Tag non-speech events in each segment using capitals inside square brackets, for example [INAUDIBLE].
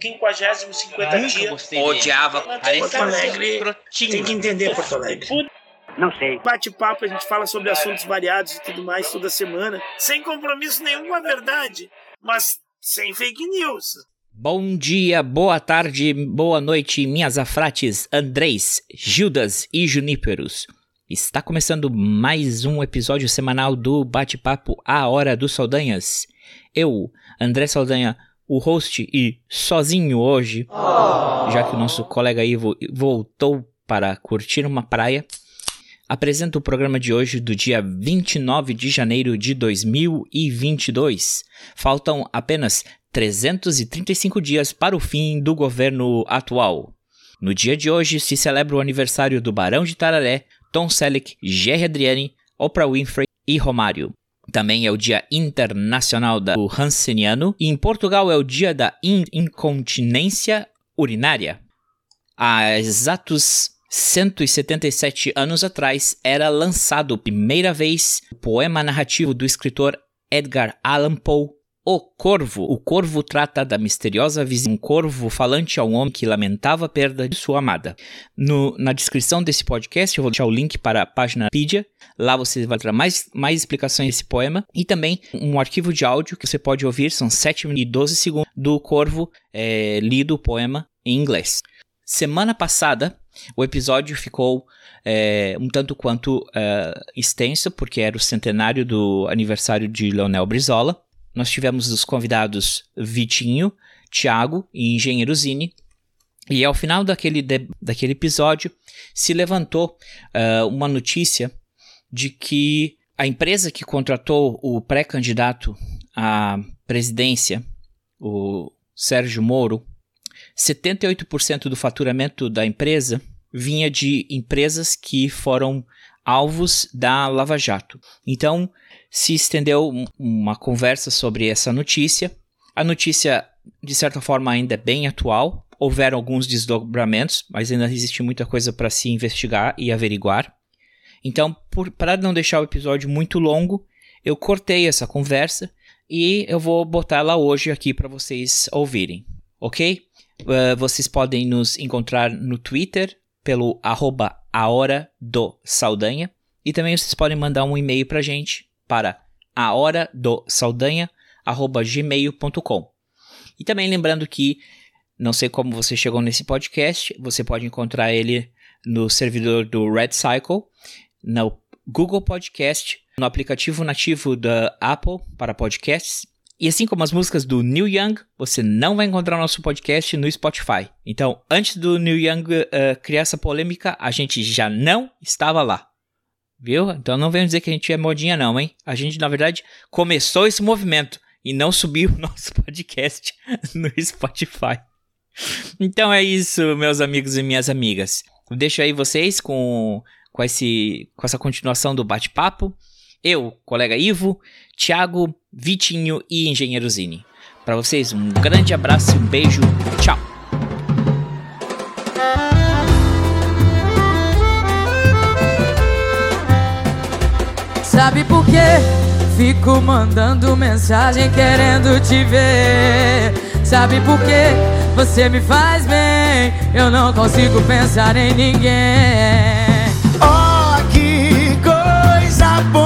50, 50 dias. Odiava. Porto Alegre. Tem que entender Porto Alegre. Não sei. Bate-papo, a gente fala sobre assuntos variados e tudo mais toda semana. Sem compromisso nenhum com a verdade, mas sem fake news. Bom dia, boa tarde, boa noite, minhas afrates Andrés, Gildas e Juníperos. Está começando mais um episódio semanal do Bate-Papo A Hora dos Saldanhas. Eu, André Saldanha, o host e sozinho hoje, já que o nosso colega Ivo voltou para curtir uma praia, apresento o programa de hoje do dia 29 de janeiro de 2022. Faltam apenas 335 dias para o fim do governo atual. No dia de hoje se celebra o aniversário do Barão de Tararé, Tom Selleck, Jerry Adriani, Oprah Winfrey e Romário. Também é o Dia Internacional do Hanseniano e em Portugal é o Dia da in Incontinência Urinária. Há exatos 177 anos atrás era lançado primeira vez o poema narrativo do escritor Edgar Allan Poe, O Corvo. O Corvo trata da misteriosa de um corvo falante a um homem que lamentava a perda de sua amada. No, na descrição desse podcast eu vou deixar o link para a página Wikipedia. Lá você vai ter mais, mais explicações desse poema e também um arquivo de áudio que você pode ouvir, são 7 e 12 segundos do Corvo é, lido o poema em inglês. Semana passada, o episódio ficou é, um tanto quanto é, extenso, porque era o centenário do aniversário de Leonel Brizola. Nós tivemos os convidados Vitinho, Thiago e Engenheiro Zini. E ao final daquele, de, daquele episódio se levantou uh, uma notícia de que a empresa que contratou o pré-candidato à presidência, o Sérgio Moro, 78% do faturamento da empresa vinha de empresas que foram alvos da Lava Jato. Então, se estendeu uma conversa sobre essa notícia. A notícia, de certa forma, ainda é bem atual. Houveram alguns desdobramentos, mas ainda existe muita coisa para se investigar e averiguar. Então, para não deixar o episódio muito longo, eu cortei essa conversa e eu vou botar ela hoje aqui para vocês ouvirem, ok? Uh, vocês podem nos encontrar no Twitter pelo arroba a hora do Saldanha. E também vocês podem mandar um e-mail para gente para a hora do Saldanha arroba gmail.com e também lembrando que não sei como você chegou nesse podcast, você pode encontrar ele no servidor do Red Cycle, no Google Podcast, no aplicativo nativo da Apple para podcasts e assim como as músicas do Neil Young, você não vai encontrar nosso podcast no Spotify. Então, antes do Neil Young uh, criar essa polêmica, a gente já não estava lá. Viu? Então não venham dizer que a gente é modinha não, hein? A gente, na verdade, começou esse movimento e não subiu [LAUGHS] o nosso podcast no Spotify. Então é isso, meus amigos e minhas amigas. Deixo aí vocês com, com, esse, com essa continuação do bate-papo. Eu, colega Ivo, Thiago, Vitinho e Engenheiro Zini. Para vocês, um grande abraço e um beijo. Tchau! Sabe por quê? Fico mandando mensagem querendo te ver. Sabe por quê? Você me faz bem. Eu não consigo pensar em ninguém. Oh, que coisa boa!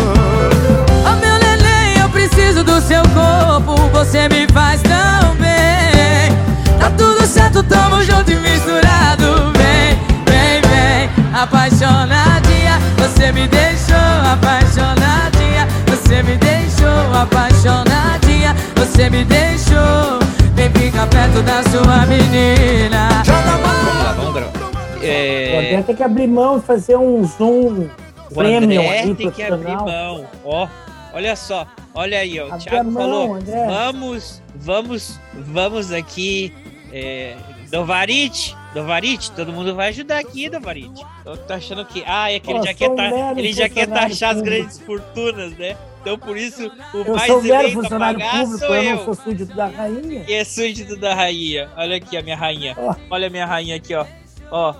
Você me faz tão bem. Tá tudo certo, tamo junto e misturado. Vem, vem, vem, apaixonadinha, você me deixou apaixonadinha, você me deixou apaixonadinha, você me deixou. Vem ficar perto da sua menina. Joga a Vamos lá, mão. vamos gravar. O É, André tem que abrir mão e fazer um zoom o premium André tem que abrir mão. Ó, Olha só, olha aí, ó. O Thiago não, falou: André. vamos, vamos, vamos aqui. É, Dovarit, Dovarit, todo mundo vai ajudar aqui, Dovarit. Eu tô achando que. Ah, é que ele Pô, já quer, mero ele já quer taxar as grandes fortunas, né? Então por isso o Eu mais sou eleito a funcionário pagar público, sou eu eu. não sou súdito da rainha. Que é súdito da rainha. Olha aqui a minha rainha. Ó. Olha a minha rainha aqui, ó. Ó.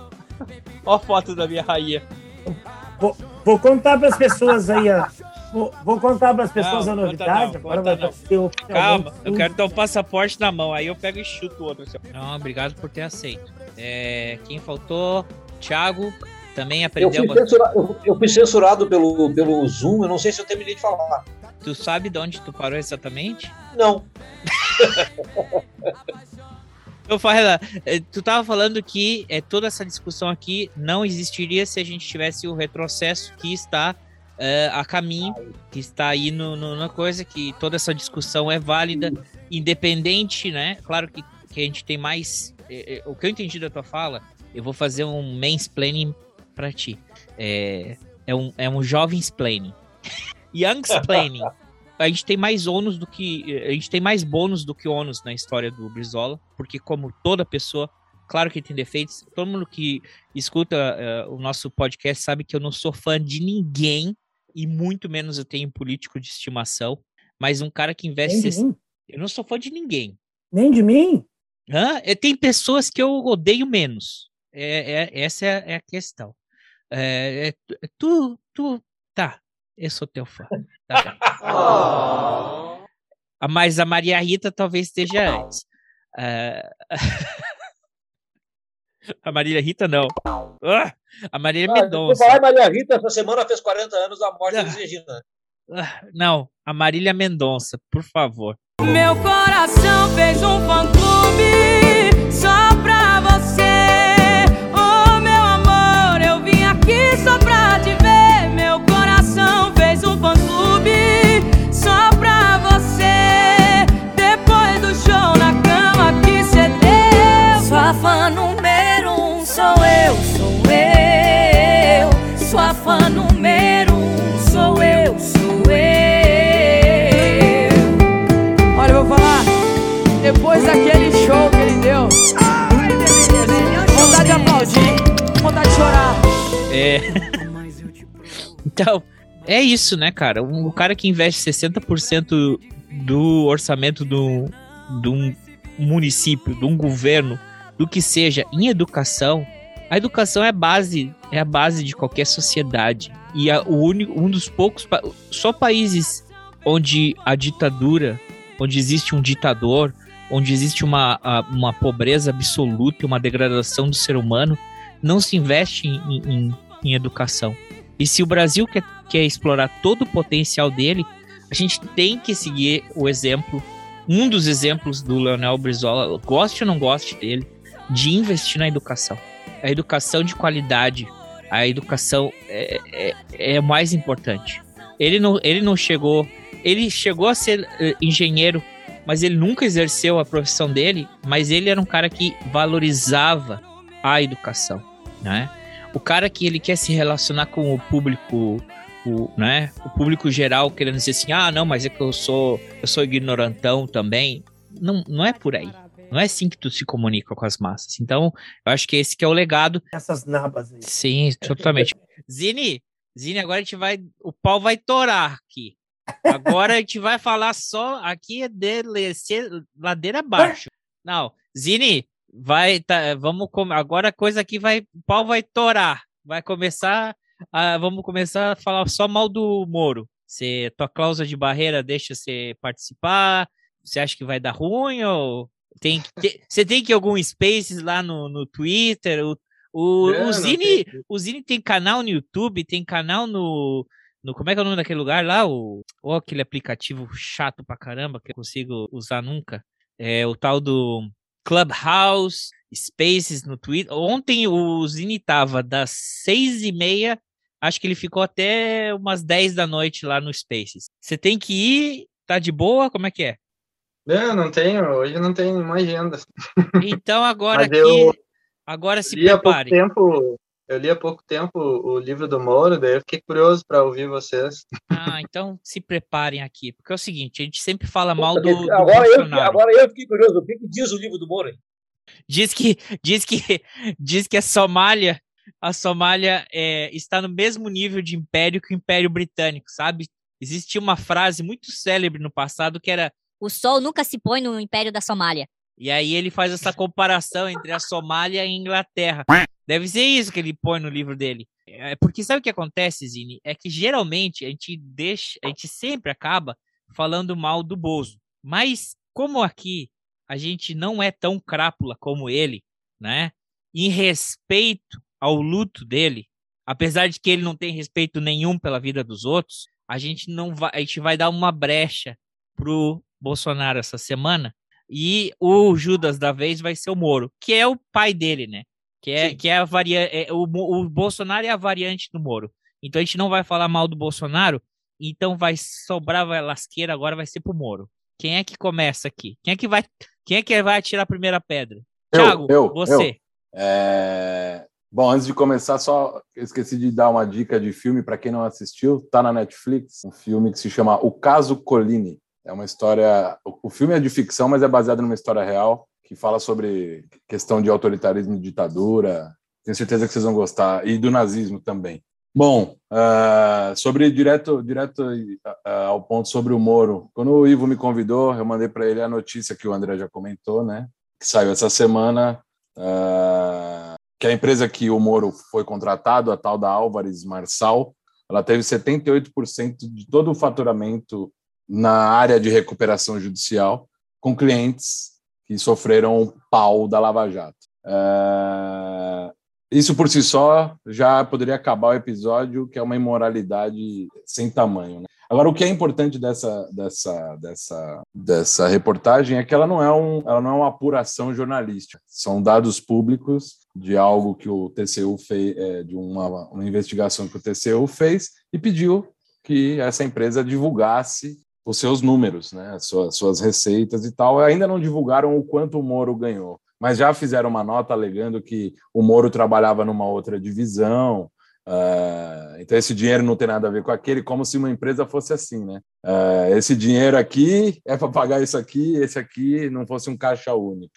Ó a foto da minha rainha. Vou contar para as pessoas aí, ó. Vou, vou contar para as pessoas Não, a novidade. não, Agora vai não. Calma, eu quero ter um passaporte na mão. Aí eu pego e chuto o outro. Não, obrigado por ter aceito. É, quem faltou? Thiago também Eu aprendeu. fui, uma- censura- eu- eu fui censurado pelo, pelo Zoom, eu não sei se eu terminei de falar. Tu sabe de onde tu parou exatamente? Não. [LAUGHS] Eu Farrela, eh, tu tava falando que é, toda essa discussão aqui não existiria se a gente tivesse o retrocesso que está eh, a caminho, que está aí no, no- na coisa, que toda essa discussão é válida, independente, né? Claro que, que a gente tem mais. eh, eh, o que eu entendi da tua fala, eu vou fazer um mansplaining pra ti. É, é, um, é um jovensplaining. [LAUGHS] Youngsplaining. a gente tem mais ônus do que. A gente tem mais bônus do que ônus na história do Brizola, porque, como toda pessoa, claro que tem defeitos. Todo mundo que escuta eh, o nosso podcast sabe que eu não sou fã de ninguém, e muito menos eu tenho político de estimação. Mas um cara que investe. Nem de ses- mim. Eu não sou fã de ninguém. Nem de mim? Hã? Eh, Tem pessoas que eu odeio menos. É, é- essa é, é a questão. É, é tu- tu, tu. Tá, eu sou teu fã. Tá bem. [LAUGHS] Ah, Mas a Maria Rita talvez esteja antes. Ah, [LAUGHS] [LAUGHS] a Maria Rita não. Ah, a Maria Ah, Mendonça. falar Maria Rita, essa semana fez 40 anos da morte Ah. da Regina. Ah, Não, a Marília Mendonça, por favor. Meu coração fez um fã-clube vontade de aplaudir, vontade de chorar. É. [LAUGHS] Então, é isso, né, cara? O cara que investe 60% do orçamento do, de um município, de um governo, do que seja em educação, a educação é base, é a base de qualquer sociedade. E a, o único, um dos poucos, só países onde a ditadura, onde existe um ditador, onde existe uma, uma pobreza absoluta, uma degradação do ser humano, não se investe em, em- em educação. E se o Brasil quer, quer explorar todo o potencial dele, a gente tem que seguir o exemplo, um dos exemplos do Leonel Brizola, goste ou não goste dele, de investir na educação. A educação de qualidade, a educação é, é, é mais importante. Ele não, ele não chegou, ele chegou a ser eh, engenheiro, mas ele nunca exerceu a profissão dele, mas ele era um cara que valorizava a educação, né? O cara que ele quer se relacionar com o público, o, né? O público geral querendo dizer assim, ah, não, mas é que eu sou, eu sou ignorantão também. Não, não é por aí. Não é assim que tu se comunica com as massas. Então, eu acho que esse que é o legado. Essas nabas aí. Sim, totalmente. Zini, Zini, agora a gente vai, o pau vai torar aqui. Agora a gente vai falar só aqui é descer ladeira abaixo. Não, Zini, vai, tá, vamos agora a coisa aqui vai, o pau vai torar. Vai começar, a, vamos começar a falar só mal do Moro. Você, tua cláusula de barreira deixa você participar? Você acha que vai dar ruim ou tem que ter- [LAUGHS] você tem que ir algum Spaces lá no, no Twitter? O, o, o Zini, tem. o Zini tem canal no YouTube, tem canal no, no como é que é o nome daquele lugar lá? O, ou aquele aplicativo chato pra caramba que eu consigo usar nunca. É o tal do Clubhouse, Spaces no Twitter. Ontem o Zini tava das seis e meia, acho que ele ficou até umas 10 da noite lá no Spaces. Você tem que ir, tá de boa? Como é que é? Não, não tenho, hoje não tenho uma agenda. Então [LAUGHS] agora eu agora se li há pouco prepare. tempo, eu li há pouco tempo o livro do Moro, daí eu fiquei curioso para ouvir vocês. Ah, então se preparem aqui, porque é o seguinte, a gente sempre fala mal do, do agora, eu, agora eu fiquei curioso, o que, que diz o livro do Moro? hein? Diz que diz que [LAUGHS] diz que a Somália, a Somália é, está no mesmo nível de império que o Império Britânico, sabe? Existia uma frase muito célebre no passado que era O sol nunca se põe no Império da Somália. e aí ele faz essa comparação entre a Somália e a Inglaterra. Deve ser isso que ele põe no livro dele. É porque sabe o que acontece, Zini? É que geralmente a gente deixa, a gente sempre acaba falando mal do Bozo. Mas como aqui a gente não é tão crápula como ele, né? Em respeito ao luto dele, apesar de que ele não tem respeito nenhum pela vida dos outros, a gente não vai, a gente vai dar uma brecha pro Bolsonaro essa semana. E o Judas da vez vai ser o Moro, que é o pai dele, né? Que é, que é a variante. o, Mo- o Bolsonaro é a variante do Moro. Então a gente não vai falar mal do Bolsonaro. Então vai sobrar vai lasqueira agora vai ser pro Moro. Quem é que começa aqui? Quem é que vai, quem é que vai atirar a primeira pedra? Eu, Thiago, eu, você. É, Bom, antes de começar, só eu esqueci de dar uma dica de filme para quem não assistiu. Tá na Netflix, um filme que se chama O Caso Colline. É uma história. O o filme é de ficção, mas é baseado numa história real que fala sobre questão de autoritarismo e ditadura. Tenho certeza que vocês vão gostar e do nazismo também. Bom, ah, sobre direto, direto ah, ao ponto sobre o Moro. Quando o Ivo me convidou, eu mandei para ele a notícia que o André já comentou, né? Que saiu essa semana. ah, que a empresa que o Moro foi contratado, a tal da Álvares Marçal, ela teve 78% de todo o faturamento na área de recuperação judicial, com clientes que sofreram pau da Lava Jato. É, Isso por si só já poderia acabar o episódio, que é uma imoralidade sem tamanho. né? Agora, o que é importante dessa, dessa, dessa, dessa reportagem é que ela não é, um, ela não é uma apuração jornalística. São dados públicos de algo que o TCU fez, é, de uma, uma investigação que o TCU fez e pediu que essa empresa divulgasse os seus números, né, as suas, suas receitas e tal. Ainda não divulgaram o quanto o Moro ganhou, mas já fizeram uma nota alegando que o Moro trabalhava numa outra divisão. ah, então esse dinheiro não tem nada a ver com aquele, como se uma empresa fosse assim, né? Ah, esse dinheiro aqui é para pagar isso aqui, esse aqui não fosse um caixa único.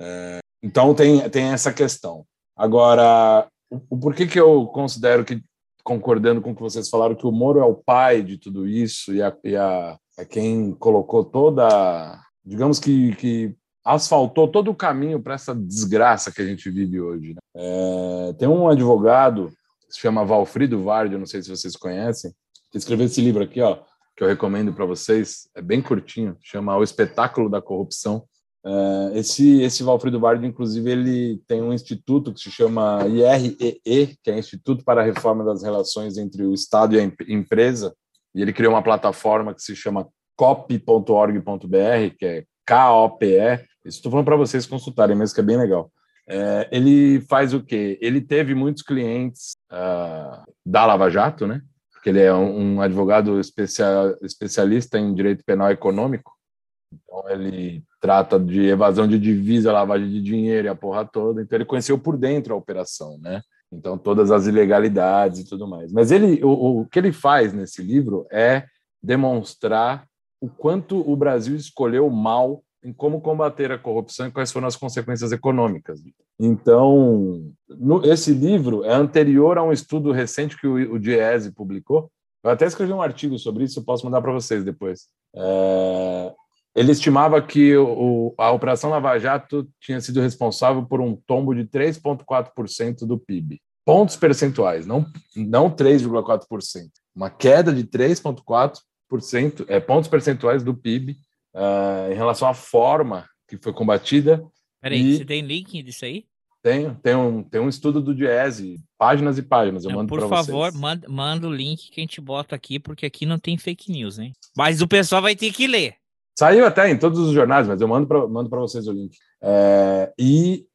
Ah, então tem, tem essa questão. Agora, o porquê que eu considero que, concordando com o que vocês falaram, que o Moro é o pai de tudo isso e, a, e a, é quem colocou toda, digamos que, que asfaltou todo o caminho para essa desgraça que a gente vive hoje. né? É, tem um advogado se chama Valfrido Vardi, não sei se vocês conhecem, que escreveu esse livro aqui, ó, que eu recomendo para vocês, é bem curtinho, chama O Espetáculo da Corrupção. É, esse, esse Valfrido Vardi, inclusive, ele tem um instituto que se chama IREE, que é Instituto para a Reforma das Relações entre o Estado e a em- Empresa, e ele criou uma plataforma que se chama cop.org.br, que é K-O-P-E. Estou falando para vocês consultarem, mesmo que é bem legal. É, ele faz o quê? Ele teve muitos clientes ah, da Lava Jato, né? Porque ele é um, um advogado especia- especialista em direito penal econômico. Então, ele trata de evasão de divisa, lavagem de dinheiro e a porra toda. Então, ele conheceu por dentro a operação, né? Então, todas as ilegalidades e tudo mais. Mas ele, o, o que ele faz nesse livro é demonstrar o quanto o Brasil escolheu mal em como combater a corrupção e quais foram as consequências econômicas. Então, no- esse livro é anterior a um estudo recente que o, o Diese publicou. Eu até escrevi um artigo sobre isso, eu posso mandar para vocês depois. É, ele estimava que o, a Operação Lava Jato tinha sido responsável por um tombo de 3,4% do PIB. Pontos percentuais, não, não 3,4%. Uma queda de 3,4% é, pontos percentuais do PIB ah, em relação à forma que foi combatida. Peraí, E- você tem link disso aí? Tem, tem, um, tem um estudo do Diese, páginas e páginas, eu mando por favor, vocês. manda, manda o link que a gente bota aqui, porque aqui não tem fake news, hein? Mas o pessoal vai ter que ler. Saiu até em todos os jornais, mas eu mando para mando vocês o link. É, e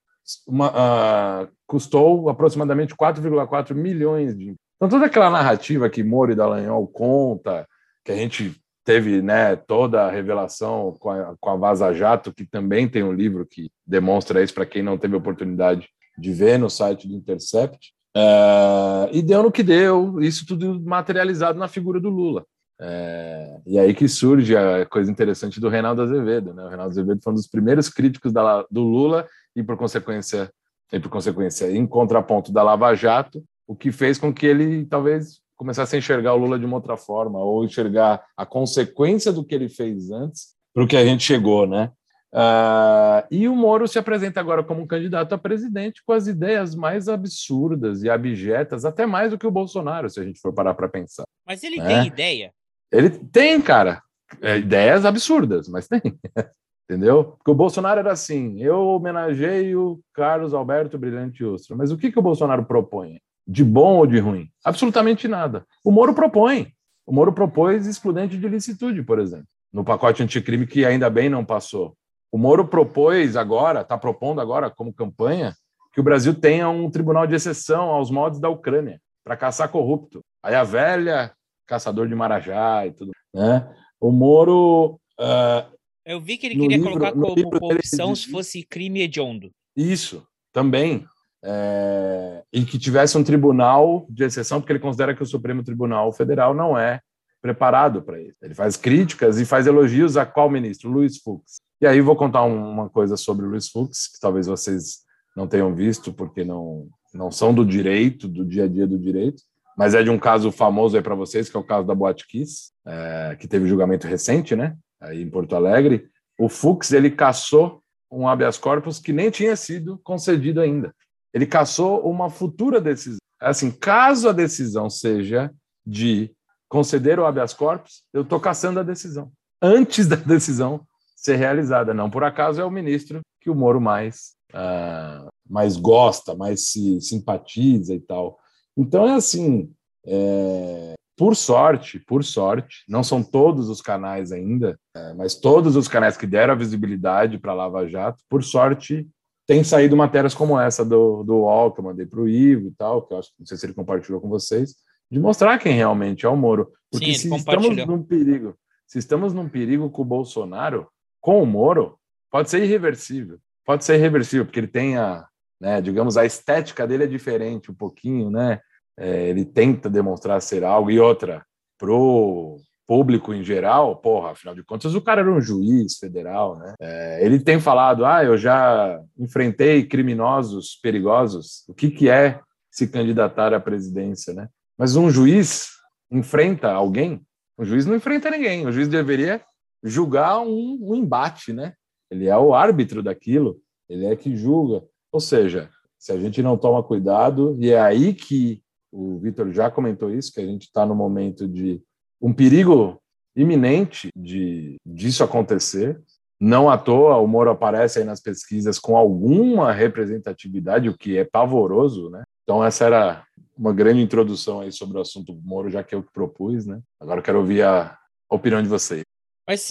uma, ah, custou aproximadamente 4,4 milhões de. Então, toda aquela narrativa que Moro e Dallagnol conta, que a gente teve né, toda a revelação com a, com a Vaza Jato, que também tem um livro que demonstra isso para quem não teve oportunidade de ver no site do Intercept. É, e deu no que deu, isso tudo materializado na figura do Lula. É, e aí que surge a coisa interessante do Reinaldo Azevedo. Né? O Reinaldo Azevedo foi um dos primeiros críticos da, do Lula e, por consequência, e por consequência, em contraponto da Lava Jato, o que fez com que ele talvez começasse a enxergar o Lula de uma outra forma, ou enxergar a consequência do que ele fez antes para o que a gente chegou, né? Uh, e o Moro se apresenta agora como um candidato a presidente com as ideias mais absurdas e abjetas, até mais do que o Bolsonaro, se a gente for parar para pensar. Mas ele né? tem ideia. Ele tem, cara, é, ideias absurdas, mas tem. [LAUGHS] Entendeu? Porque o Bolsonaro era assim: eu homenageio Carlos Alberto Brilhante Ustra. Mas o que, que o Bolsonaro propõe? De bom ou de ruim? Absolutamente nada. O Moro propõe. O Moro propôs excludente de licitude, por exemplo, no pacote anticrime que ainda bem não passou. O Moro propôs agora, está propondo agora como campanha, que o Brasil tenha um tribunal de exceção aos modos da Ucrânia para caçar corrupto. Aí a velha caçador de Marajá e tudo. Né? O Moro. Uh, Eu vi que ele queria livro, colocar como corrupção se fosse crime hediondo. Isso, também. É, e que tivesse um tribunal de exceção, porque ele considera que o Supremo Tribunal Federal não é preparado para isso. Ele faz críticas e faz elogios a qual ministro? Luiz Fux. E aí vou contar uma coisa sobre o Luiz Fux, que talvez vocês não tenham visto, porque não, não são do direito, do dia a dia do direito, mas é de um caso famoso aí para vocês, que é o caso da Boate Kiss, é, que teve julgamento recente, né, aí em Porto Alegre. O Fux, ele caçou um habeas corpus que nem tinha sido concedido ainda. Ele caçou uma futura decisão. Assim, caso a decisão seja de conceder o habeas corpus, eu estou caçando a decisão. Antes da decisão ser realizada. Não por acaso é o ministro que o Moro mais, uh, mais gosta, mais se simpatiza e tal. Então é assim, é, por sorte, por sorte, não são todos os canais ainda, é, mas todos os canais que deram a visibilidade para Lava Jato, por sorte, tem saído matérias como essa do, do UOL, que eu mandei para o Ivo e tal, que eu acho, não sei se ele compartilhou com vocês, de mostrar quem realmente é o Moro. Porque Sim, se estamos num perigo, se estamos num perigo com o Bolsonaro, com o Moro, pode ser irreversível. Pode ser irreversível, porque ele tem a, né, digamos, a estética dele é diferente um pouquinho, né? é, ele tenta demonstrar ser algo, e outra, pro público em geral, porra, afinal de contas, o cara era um juiz federal, né? É, ele tem falado, ah, eu já enfrentei criminosos perigosos, o que, que é se candidatar à presidência, né? Mas um juiz enfrenta alguém? O juiz não enfrenta ninguém, o juiz deveria julgar um, um embate, né? Ele é o árbitro daquilo, ele é que julga. Ou seja, se a gente não toma cuidado, e é aí que o Vitor já comentou isso, que a gente está no momento de um perigo iminente de disso acontecer. Não à toa, o Moro aparece aí nas pesquisas com alguma representatividade, o que é pavoroso, né? Então essa era uma grande introdução aí sobre o assunto Moro, já que eu propus, né? Agora eu quero ouvir a opinião de vocês. Mas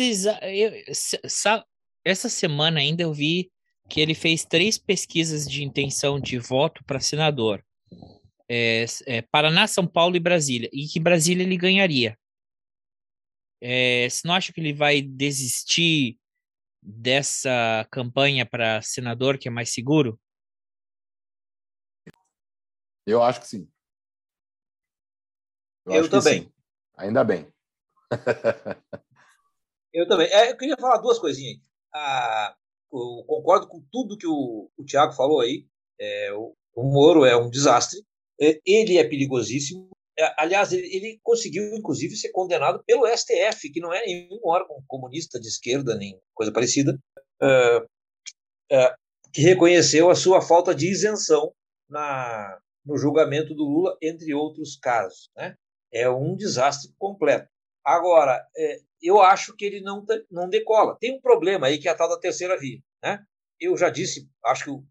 essa semana ainda eu vi que ele fez três pesquisas de intenção de voto para senador é, é, Paraná, São Paulo e Brasília, e que Brasília ele ganharia. É, você não acha que ele vai desistir dessa campanha para senador, que é mais seguro? Eu acho que sim. Eu, eu também. Sim. Ainda bem. [LAUGHS] eu também. É, eu queria falar duas coisinhas. Ah, eu concordo com tudo que o, o Tiago falou aí. É, o, o Moro é um desastre. É, ele é perigosíssimo. É, aliás, ele, ele, conseguiu, inclusive, ser condenado pelo STF, que não é nenhum órgão comunista de esquerda, nem coisa parecida, uh, uh, que reconheceu a sua falta de isenção na, no julgamento do Lula, entre outros casos. Né? É um desastre completo. Agora, é, eu acho que ele não, não decola. Tem um problema aí que é a tal da terceira via. Né? Eu já disse, acho que o,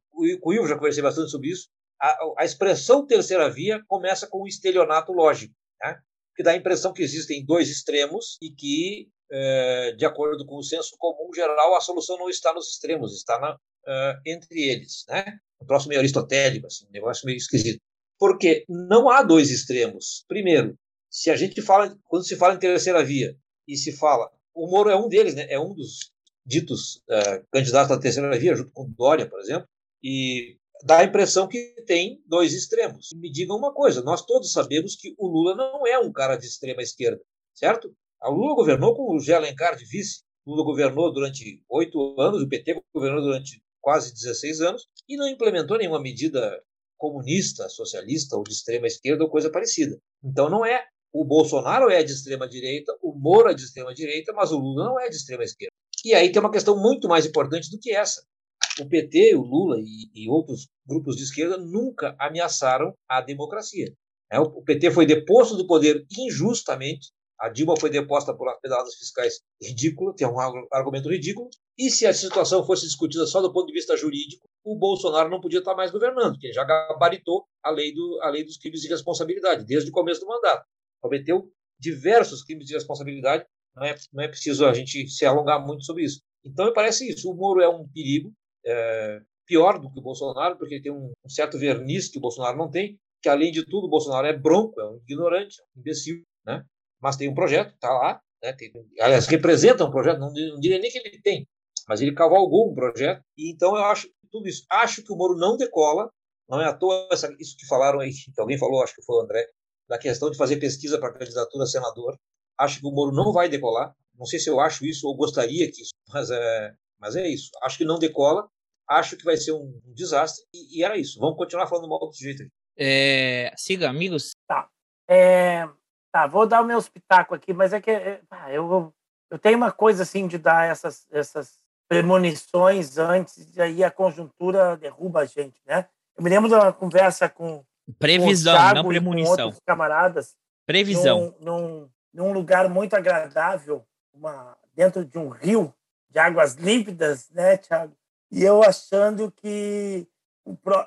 o Ivo já conversei bastante sobre isso, a, a expressão terceira via começa com um estelionato lógico, né? que dá a impressão que existem dois extremos e que, é, de acordo com o senso comum geral, a solução não está nos extremos, está na, uh, entre eles. Né? Um troço meio aristotélico, assim, um negócio meio esquisito. Porque não há dois extremos. Primeiro, se a gente fala, quando se fala em terceira via e se fala, o Moro é um deles, né? é um dos ditos uh, candidatos à terceira via, junto com Dória, por exemplo, e dá a impressão que tem dois extremos. Me digam uma coisa: nós todos sabemos que o Lula não é um cara de extrema esquerda, certo? O Lula governou com o Zé Alencar de vice. O Lula governou durante oito anos, o PT governou durante quase 16 anos e não implementou nenhuma medida comunista, socialista ou de extrema esquerda ou coisa parecida. Então não é. O Bolsonaro é de extrema direita, o Moro é de extrema direita, mas o Lula não é de extrema esquerda. E aí tem uma questão muito mais importante do que essa. O PT, o Lula e, e outros grupos de esquerda nunca ameaçaram a democracia. É, o PT foi deposto do poder injustamente, a Dilma foi deposta por pedalas fiscais ridículas, tem um argumento ridículo, e se a situação fosse discutida só do ponto de vista jurídico, o Bolsonaro não podia estar mais governando, porque ele já gabaritou a lei, do, a lei dos crimes de responsabilidade, desde o começo do mandato. Cometeu diversos crimes de responsabilidade, não é, não é preciso a gente se alongar muito sobre isso. Então, me parece isso. O Moro é um perigo, é, pior do que o Bolsonaro, porque tem um, um, certo verniz que o Bolsonaro não tem, que, além de tudo, o Bolsonaro é bronco, é um ignorante, é um imbecil, né? mas tem um projeto, está lá, né? tem, aliás, representa um projeto, não, não diria nem que ele tem, mas ele cavalgou um projeto, e então eu acho tudo isso. Acho que o Moro não decola, não é à toa essa, isso que falaram aí, que alguém falou, acho que foi o André, da questão de fazer pesquisa para candidatura a senador. Acho que o Moro não vai decolar. Não sei se eu acho isso ou gostaria que isso, mas é, mas é isso. Acho que não decola. Acho que vai ser um, um desastre. E, e, era isso. Vamos continuar falando mal do sujeito aí. É, siga, amigos. Tá. É, tá, vou dar o meu espetáculo aqui, mas é que é, eu, eu tenho uma coisa assim de dar essas, essas premonições antes, e aí a conjuntura derruba a gente, né? Eu me lembro de uma conversa com. Previsão, com não premonição. Com outros camaradas. Previsão. Num, num, num lugar muito agradável, uma, dentro de um rio de águas límpidas, né, Thiago? E eu achando que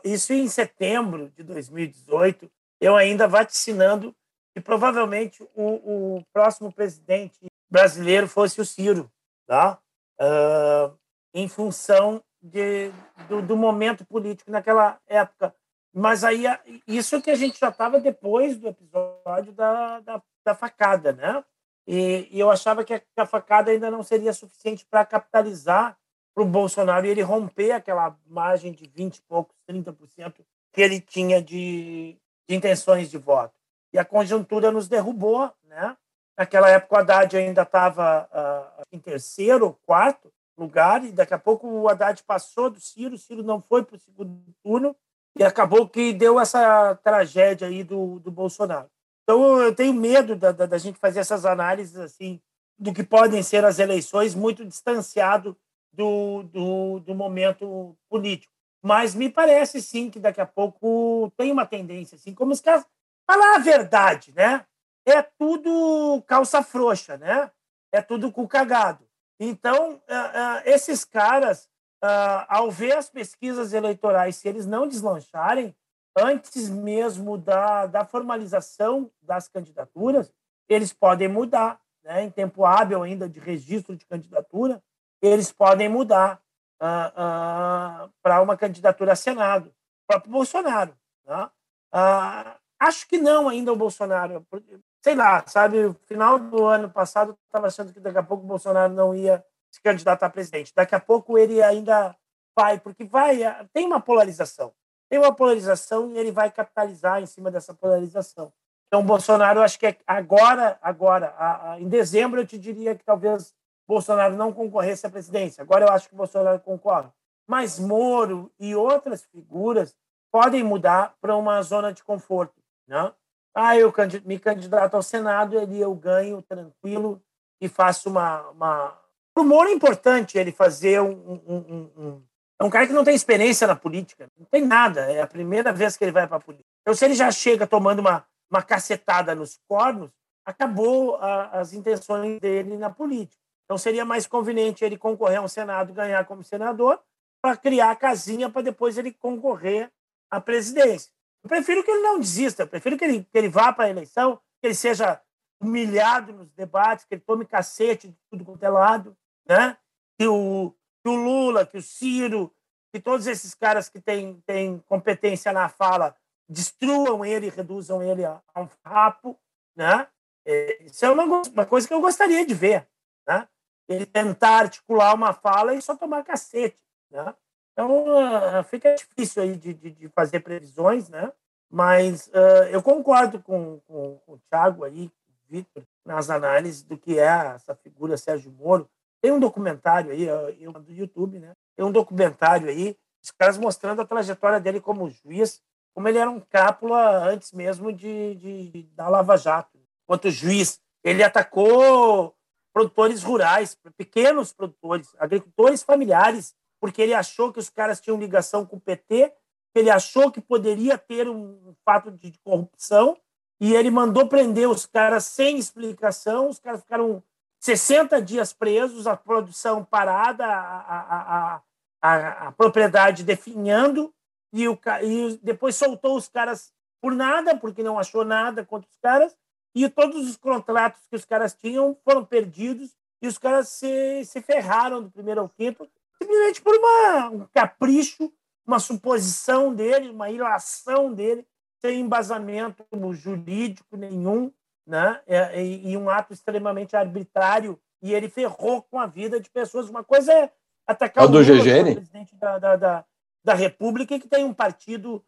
isso em setembro de 2018, eu ainda vaticinando que provavelmente o, o próximo presidente brasileiro fosse o Ciro, tá? uh, em função de, do, do, momento político naquela época. Mas aí, isso que a gente já estava depois do episódio da, da, da facada, né? E, e, eu achava que a, que a facada ainda não seria suficiente para capitalizar para o Bolsonaro e ele romper aquela margem de 20 e poucos, 30% que ele tinha de, de intenções de voto. E a conjuntura nos derrubou, né? Naquela época, o Haddad ainda estava uh, em terceiro, quarto lugar, e daqui a pouco o Haddad passou do Ciro, o Ciro não foi para o segundo turno, e acabou que deu essa tragédia aí do, do Bolsonaro. Então, eu tenho medo da, da, da gente fazer essas análises assim do que podem ser as eleições, muito distanciado do, do, do momento político. Mas me parece, sim, que daqui a pouco tem uma tendência, assim, como os caras... Falar a verdade, né? é tudo calça frouxa, né? É tudo com cagado. Então, esses caras, ao ver as pesquisas eleitorais, se eles não deslancharem, antes mesmo da, da formalização das candidaturas, eles podem mudar, né? em tempo hábil ainda de registro de candidatura, eles podem mudar uh, uh, para uma candidatura a Senado, o próprio Bolsonaro. Né? Uh, acho que não ainda o Bolsonaro, sei lá, sabe, no final do ano passado estava achando que daqui a pouco o Bolsonaro não ia se candidatar a presidente. Daqui a pouco ele ainda vai, porque vai, tem uma polarização. Tem uma polarização e ele vai capitalizar em cima dessa polarização. Então, Bolsonaro, acho que é agora, agora, a, a, em dezembro, eu te diria que talvez Bolsonaro não concorresse à presidência. Agora eu acho que Bolsonaro concorre. Mas Moro e outras figuras podem mudar para uma zona de conforto. Né? Ah, eu me candidato ao Senado, ele eu ganho tranquilo e faço uma. uma... Para o Moro é importante ele fazer um, um, um, É um cara que não tem experiência na política, não tem nada, é a primeira vez que ele vai para a política. Então, se ele já chega tomando uma, uma cacetada nos cornos, acabou a, as intenções dele na política. Então, seria mais conveniente ele concorrer ao Senado, ganhar como senador, para criar a casinha para depois ele concorrer à presidência. Eu prefiro que ele não desista, eu prefiro que ele, que ele vá para a eleição, que ele seja humilhado nos debates, que ele tome cacete de tudo quanto é lado, né? que, o, que o Lula, que o Ciro, que todos esses caras que têm, têm competência na fala destruam ele reduzam ele a, a um rapo. Né? É, isso é uma, uma coisa que eu gostaria de ver. Né? Ele tentar articular uma fala e só tomar cacete. Né? Então, uh, fica difícil aí de, de, de, fazer previsões, né? Mas uh, eu concordo com, com, com o Thiago aí, Vitor, nas análises do que é essa figura Sérgio Moro. Tem um documentário aí, eu, do YouTube, né? Tem um documentário aí, os caras mostrando a trajetória dele como juiz, como ele era um cápula antes mesmo de, de, da Lava Jato. Enquanto juiz, ele atacou produtores rurais, pequenos produtores, agricultores familiares, porque ele achou que os caras tinham ligação com o PT, que ele achou que poderia ter um fato de corrupção, e ele mandou prender os caras sem explicação, os caras ficaram 60 dias presos, a produção parada, a, a, a, a propriedade definhando, e, o, e depois soltou os caras por nada, porque não achou nada contra os caras, e todos os contratos que os caras tinham foram perdidos e os caras se, se ferraram do primeiro ao quinto, simplesmente por uma, um capricho, uma suposição dele, uma ilação dele, sem embasamento jurídico nenhum, né? É, e, e um ato extremamente arbitrário, e ele ferrou com a vida de pessoas. Uma coisa é atacar o, o do Lula, GGN? presidente da, da, da, da República, que tem um partido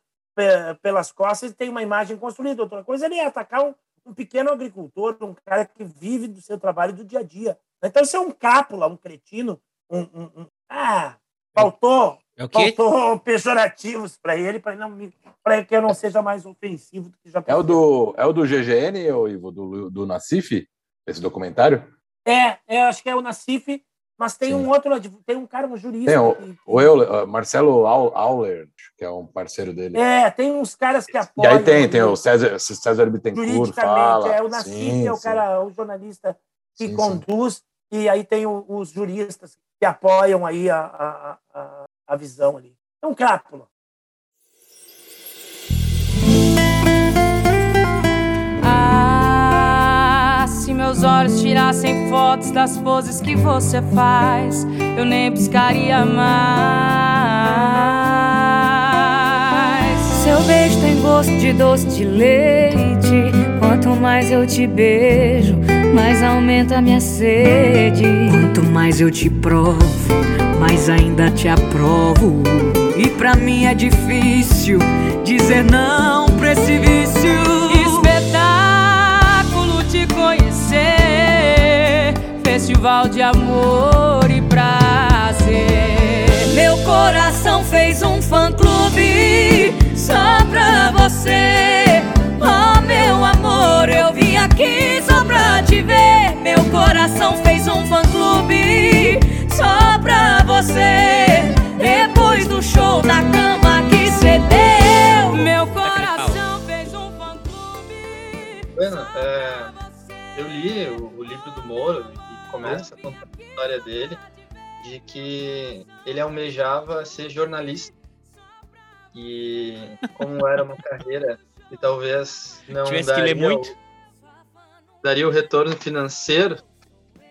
pelas costas e tem uma imagem construída. Outra coisa é ele atacar um, um pequeno agricultor, um cara que vive do seu trabalho do dia a dia. Então, isso é um cápula, um cretino, um. um, um... ah, faltou, é faltou [LAUGHS] pejorativos para ele, para que eu não seja mais ofensivo do que já é o do É o do GGN, ou Ivo, do, do Nacif, esse documentário? É, é, acho que é o Nacif, mas tem Sim. um outro, tem um cara, um jurista. Tem o, o Euler, Marcelo Auler, que é um parceiro dele. É, tem uns caras que apoiam. E aí tem, tem o César, César Bittencourt fala. É o Nassif, é o cara, o jornalista que sim, conduz, sim. e aí tem o, os juristas que apoiam aí a, a, a, a visão ali. É um cápula. Se meus olhos tirassem fotos das poses que você faz, eu nem piscaria mais. Seu beijo tem gosto de doce de leite. Quanto mais eu te beijo, mais aumenta minha sede. Quanto mais eu te provo, mais ainda te aprovo. E pra mim é difícil dizer não pra esse vício. festival de amor e prazer. Meu coração fez um fã-clube só pra você. Oh, meu amor, eu vim aqui só pra te ver. Meu coração fez um fã-clube só pra você. Depois do show da cama que cê deu, meu coração fez um fã-clube. Bueno, é, eu li o, o livro do Moro começa contando a história dele, de que ele almejava ser jornalista. E como era uma carreira que talvez não Tivesse daria, que ler muito. O, daria o retorno financeiro,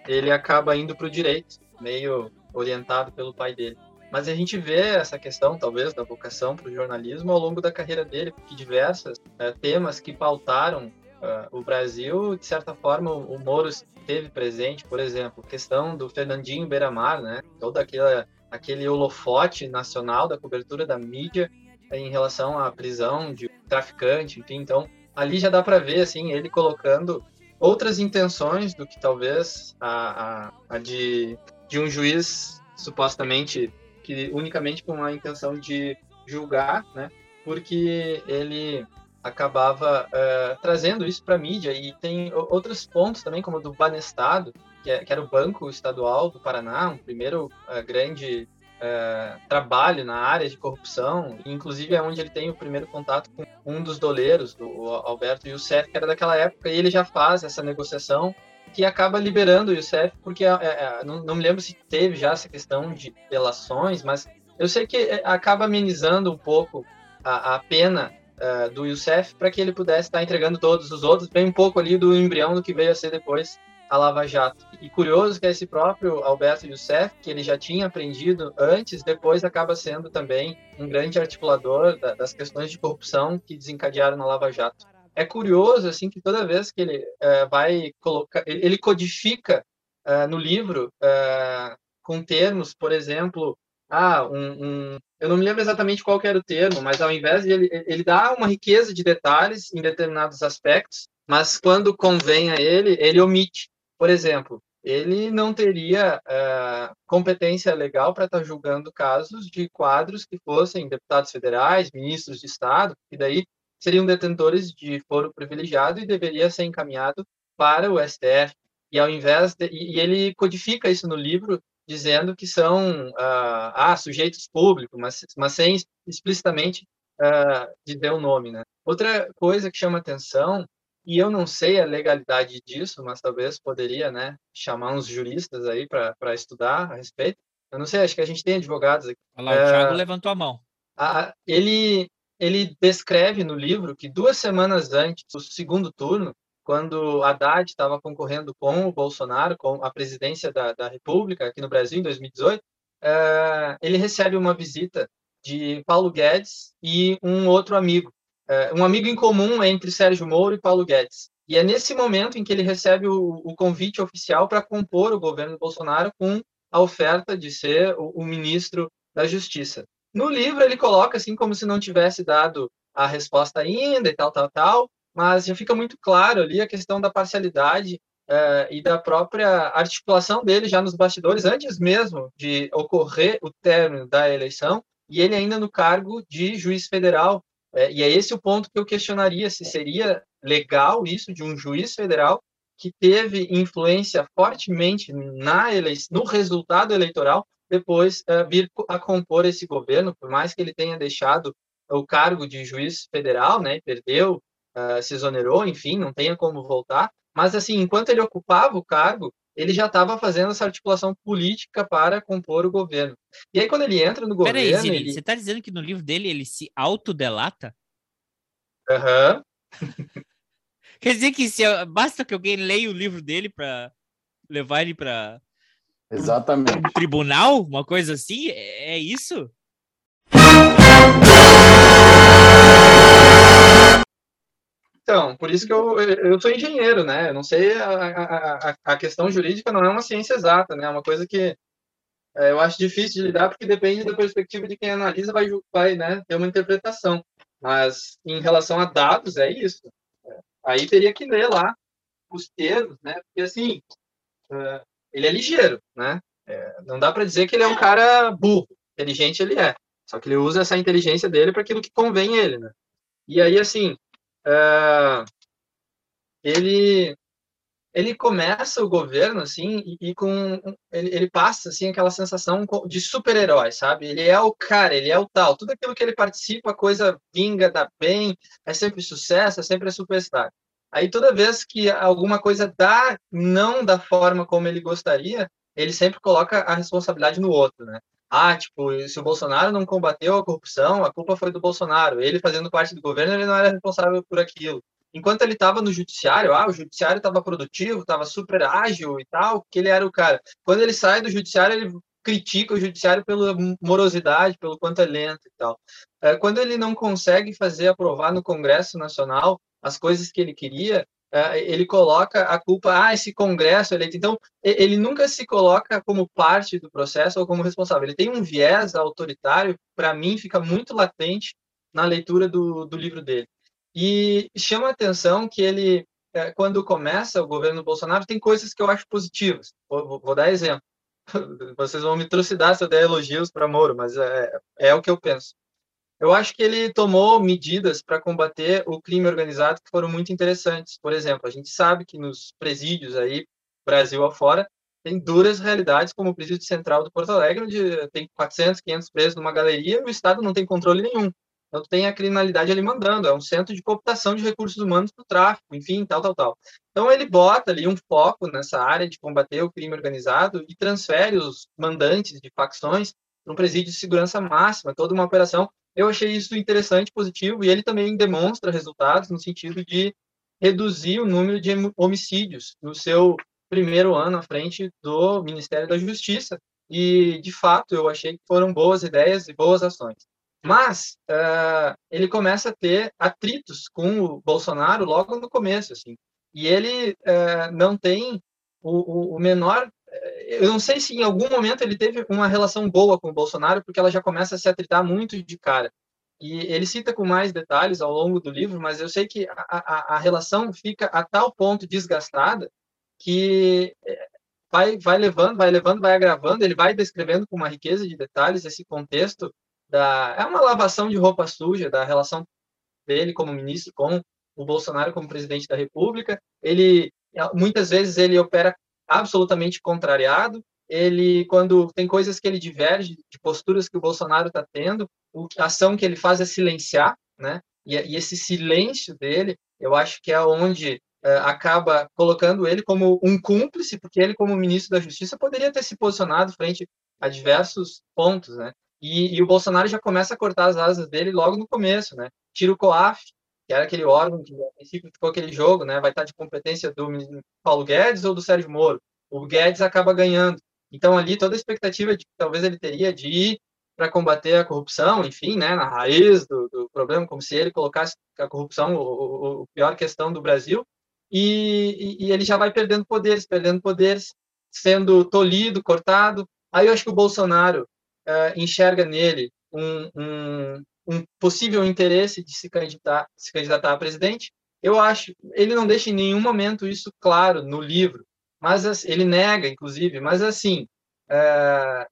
ele acaba indo para o direito, meio orientado pelo pai dele. Mas a gente vê essa questão, talvez, da vocação para o jornalismo ao longo da carreira dele, porque diversos é, temas que pautaram uh, o Brasil, de certa forma, o, o Moro teve presente, por exemplo, questão do Fernandinho Beiramar, né? Todo aquele, aquele holofote nacional da cobertura da mídia em relação à prisão de traficante, enfim. Então, ali já dá para ver, assim, ele colocando outras intenções do que talvez a, a, a de, de um juiz supostamente que unicamente com a intenção de julgar, né? Porque ele acabava uh, trazendo isso para a mídia. E tem outros pontos também, como o do Banestado, que, é, que era o Banco Estadual do Paraná, um primeiro uh, grande uh, trabalho na área de corrupção, inclusive é onde ele tem o primeiro contato com um dos doleiros, do Alberto Youssef, que era daquela época, e ele já faz essa negociação que acaba liberando o Youssef, porque não, não me lembro se teve já essa questão de delações, mas eu sei que acaba amenizando um pouco a, a pena uh, do Youssef para que ele pudesse estar entregando todos os outros, bem um pouco ali do embrião do que veio a ser depois a Lava Jato. E curioso que esse próprio Alberto Youssef, que ele já tinha aprendido antes, depois acaba sendo também um grande articulador da, das questões de corrupção que desencadearam na Lava Jato. É curioso assim que toda vez que ele uh, vai colocar, ele, ele codifica uh, no livro com termos, por exemplo, ah, um, um, eu não me lembro exatamente qual era o termo, mas ao invés de ele, ele dá uma riqueza de detalhes em determinados aspectos, mas quando convém a ele, ele omite. Por exemplo, ele não teria uh, competência legal para estar tá julgando casos de quadros que fossem deputados federais, ministros de Estado, que daí seriam detentores de foro privilegiado e deveria ser encaminhado para o STF. E ao invés de, e ele codifica isso no livro dizendo que são uh, ah, sujeitos públicos, mas, mas sem explicitamente uh, dizer o nome, né? Outra coisa que chama atenção e eu não sei a legalidade disso, mas talvez poderia, né, chamar uns juristas aí para estudar a respeito. Eu não sei, acho que a gente tem advogados aqui. Olha lá, o Thiago levantou a mão. A, ele, ele descreve no livro que duas semanas antes do segundo turno, quando Haddad estava concorrendo com o Bolsonaro, com a presidência da, da República aqui no Brasil em 2018, é, ele recebe uma visita de Paulo Guedes e um outro amigo, é, um amigo em comum entre Sérgio Moro e Paulo Guedes. E é nesse momento em que ele recebe o, o convite oficial para compor o governo Bolsonaro com a oferta de ser o, o, ministro da Justiça. No livro ele coloca assim como se não tivesse dado a resposta ainda e tal, tal, tal, mas já fica muito claro ali a questão da parcialidade é, e da própria articulação dele já nos bastidores, antes mesmo de ocorrer o término da eleição, e ele ainda no cargo de juiz federal é, e é esse o ponto que eu questionaria se seria legal isso de um juiz federal que teve influência fortemente na eleição, no resultado eleitoral, depois uh, vir a compor esse governo, por mais que ele tenha deixado o cargo de juiz federal, né, perdeu, uh, se exonerou, enfim, não tenha como voltar, mas assim, enquanto ele ocupava o cargo, ele já estava fazendo essa articulação política para compor o governo. E aí, quando ele entra no governo. Peraí, ele... você está dizendo que no livro dele ele se autodelata? Aham. Uhum. [LAUGHS] Quer dizer que se, basta que alguém leia o livro dele para levar ele para. Exatamente. Um tribunal? Uma coisa assim? É, é isso? Então, por isso que eu, eu sou engenheiro, né? Eu não sei, a, a, a questão jurídica não é uma ciência exata, né? É uma coisa que é, eu acho difícil de lidar, porque depende da perspectiva de quem analisa, vai, vai né, ter uma interpretação. Mas, em relação a dados, é isso. Aí teria que ler lá os termos, né? Porque, assim, é, ele é ligeiro, né? É, não dá para dizer que ele é um cara burro. Inteligente ele é. Só que ele usa essa inteligência dele para aquilo que convém ele, né? E aí, assim, uh, ele ele começa o governo assim e, e com ele, ele, passa assim aquela sensação de super-herói, sabe? Ele é o cara, ele é o tal. Tudo aquilo que ele participa, a coisa vinga, dá bem, é sempre sucesso, é sempre a superstar. Aí toda vez que alguma coisa dá não da forma como ele gostaria, ele sempre coloca a responsabilidade no outro, né? ah, tipo, se o Bolsonaro não combateu a corrupção, a culpa foi do Bolsonaro. Ele fazendo parte do governo, ele não era responsável por aquilo. Enquanto ele estava no judiciário, ah, o judiciário estava produtivo, estava super ágil e tal, que ele era o cara. Quando ele sai do judiciário, ele critica o judiciário pela morosidade, pelo quanto é lento e tal. É, quando ele não consegue fazer aprovar no Congresso Nacional as coisas que ele queria, é, ele coloca a culpa, ah, esse Congresso eleito. Então, ele nunca se coloca como parte do processo ou como responsável. Ele tem um viés autoritário, para mim, fica muito latente na leitura do, do livro dele. E chama a atenção que ele, é, quando começa o governo Bolsonaro, tem coisas que eu acho positivas. Vou, vou dar exemplo. [LAUGHS] Vocês vão me trucidar se eu der elogios para Moro, mas é, é o que eu penso. Eu acho que ele tomou medidas para combater o crime organizado que foram muito interessantes. Por exemplo, a gente sabe que nos presídios aí, Brasil afora, tem duras realidades, como o presídio central do Porto Alegre, onde tem 400, 500 presos numa galeria e o Estado não tem controle nenhum. Então, tem a criminalidade ali mandando, é um centro de cooptação de recursos humanos para o tráfico, enfim, tal, tal, tal. Então, ele bota ali um foco nessa área de combater o crime organizado e transfere os mandantes de facções para um presídio de segurança máxima, toda uma operação eu achei isso interessante, positivo, e ele também demonstra resultados no sentido de reduzir o número de homicídios no seu primeiro ano à frente do Ministério da Justiça. E, de fato, eu achei que foram boas ideias e boas ações. Mas uh, ele começa a ter atritos com o Bolsonaro logo no começo, assim. E ele uh, não tem o, o, menor eu não sei se em algum momento ele teve uma relação boa com o Bolsonaro, porque ela já começa a se atritar muito de cara. E ele cita com mais detalhes ao longo do livro, mas eu sei que a, a, a relação fica a tal ponto desgastada que é, vai, vai levando, vai levando, vai agravando, ele vai descrevendo com uma riqueza de detalhes esse contexto da é uma lavação de roupa suja da relação dele como ministro com o Bolsonaro como presidente da República. Ele muitas vezes ele opera absolutamente contrariado. Ele, quando tem coisas que ele diverge de posturas que o Bolsonaro está tendo, a ação que ele faz é silenciar, né? E, e esse silêncio dele, eu acho que é onde é, acaba colocando ele como um cúmplice, porque ele, como ministro da Justiça, poderia ter se posicionado frente a diversos pontos, né? E, e, o Bolsonaro já começa a cortar as asas dele logo no começo, né? Tira o COAF, que era aquele órgão que, a princípio, ficou aquele jogo, né? Vai estar de competência do Paulo Guedes ou do Sérgio Moro. O Guedes acaba ganhando. Então, ali, toda a expectativa de que talvez ele teria de ir para combater a corrupção, enfim, né, na raiz do, do, problema, como se ele colocasse a corrupção, o, o, pior questão do Brasil, e, e, ele já vai perdendo poderes, perdendo poderes, sendo tolhido, cortado. Aí eu acho que o Bolsonaro uh, enxerga nele um, um, um, possível interesse de se candidatar, se candidatar a presidente. Eu acho, ele não deixa em nenhum momento isso claro no livro, mas ele nega, inclusive, mas assim, uh,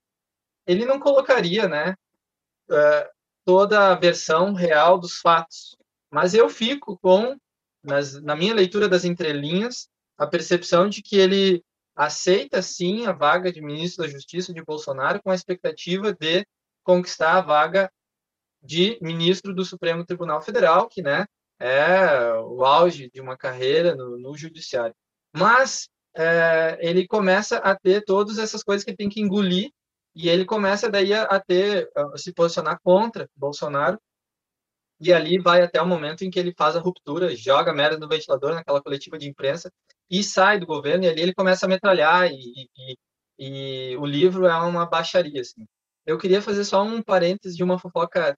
ele não colocaria, né, uh, toda a versão real dos fatos. Mas eu fico com, nas, na minha leitura das entrelinhas, a percepção de que ele aceita sim a vaga de ministro da Justiça de Bolsonaro com a expectativa de conquistar a vaga de ministro do Supremo Tribunal Federal, que né, é o auge de uma carreira no, no judiciário. Mas é, ele começa a ter todas essas coisas que tem que engolir e ele começa daí a, a ter a se posicionar contra Bolsonaro e ali vai até o momento em que ele faz a ruptura, joga merda no ventilador naquela coletiva de imprensa e sai do governo e ali ele começa a metralhar e, e, e o livro é uma baixaria assim. Eu queria fazer só um parênteses de uma fofoca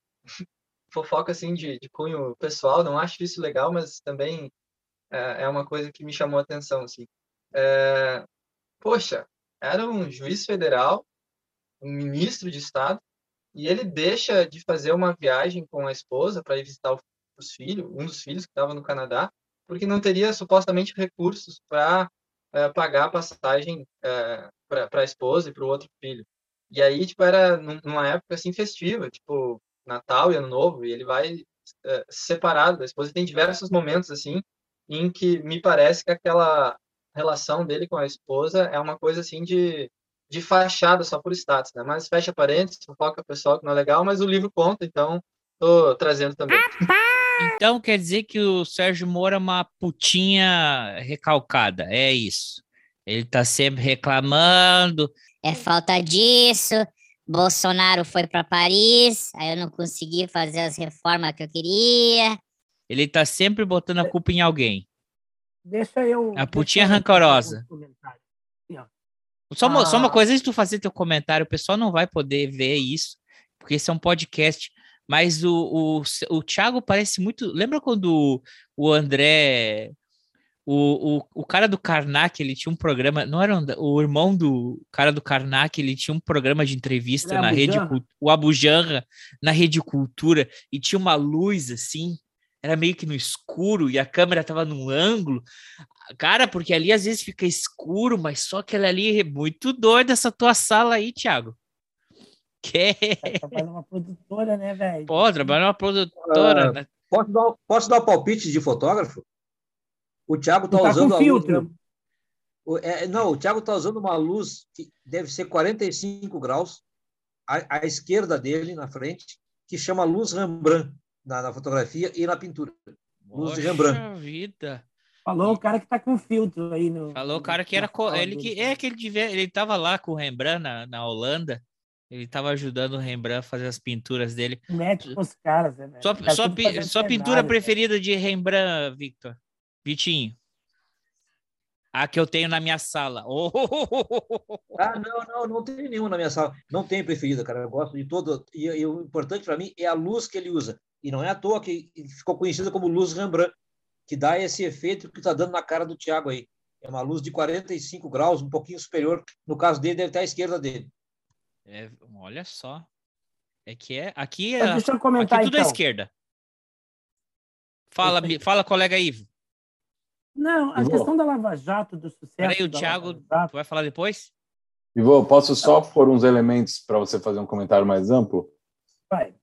fofoca assim de, de cunho pessoal, não acho isso legal, mas também é, é uma coisa que me chamou a atenção assim. É, poxa, era um juiz federal, um ministro de Estado, e ele deixa de fazer uma viagem com a esposa para ir visitar os filhos, um dos filhos que estava no Canadá, porque não teria supostamente recursos para é, pagar a passagem é, para a esposa e para o outro filho. E aí, tipo, era numa época assim festiva, tipo Natal e Ano Novo, e ele vai é, separado da esposa. E tem diversos momentos assim em que me parece que aquela relação dele com a esposa é uma coisa assim de, de fachada só por status, né? Mas fecha parênteses, fofoca pessoal que não é legal, mas o livro conta, então tô trazendo também. Então quer dizer que o Sérgio Moro é uma putinha recalcada, é isso. Ele tá sempre reclamando. É falta disso. Bolsonaro foi para Paris, aí eu não consegui fazer as reformas que eu queria. Ele tá sempre botando a culpa em alguém. Deixa eu. A putinha rancorosa. Só uma, ah. só uma coisa, antes de tu fazer teu comentário, o pessoal não vai poder ver isso, porque esse é um podcast. Mas o, o, o Thiago parece muito. Lembra quando o André. O, o, o cara do Karnak, ele tinha um programa. Não era o irmão do cara do Karnak, ele tinha um programa de entrevista na rede. O Abujanra, na Rede Cultura, e tinha uma luz assim era meio que no escuro e a câmera tava num ângulo. Cara, porque ali às vezes fica escuro, mas só que ela ali é muito doida essa tua sala aí, Thiago. [LAUGHS] Que... Trabalha numa produtora, né, velho? Pô, trabalha numa produtora. Uh, né? posso, dar, posso dar um palpite de fotógrafo? O Thiago tá, tá usando a filtro. luz. O, é, não, o Thiago tá usando uma luz que deve ser 45 graus à, à esquerda dele, na frente, que chama luz Rembrandt na, na fotografia e na pintura. Luz de Rembrandt. vida. Falou o cara que tá com filtro aí no. Falou o cara que era. Co... Ele que é que ele devia. Ele tava lá com o Rembrandt na, na Holanda. Ele tava ajudando o Rembrandt a fazer as pinturas dele. Mete com os caras, né? Sua, cara sua, pi, sua pintura preferida de Rembrandt, Victor? Vitinho. A que eu tenho na minha sala. Oh! [LAUGHS] Ah, não, não, não tem nenhuma na minha sala. Não tem preferida, cara. Eu gosto de todo. E, e o importante para mim é a luz que ele usa. E não é à toa que ficou conhecida como luz Rembrandt, que dá esse efeito que está dando na cara do Thiago aí. É uma luz de 45 graus, um pouquinho superior. No caso dele, deve estar à esquerda dele. É, olha só. É que é. Aqui é. deixa eu comentar Aqui tudo à então. esquerda. Fala, fala, colega Ivo. Não, a Ivo. questão da Lava Jato, do sucesso. Peraí, o Thiago vai falar depois? Ivo, posso só pôr uns elementos para você fazer um comentário mais amplo? vai.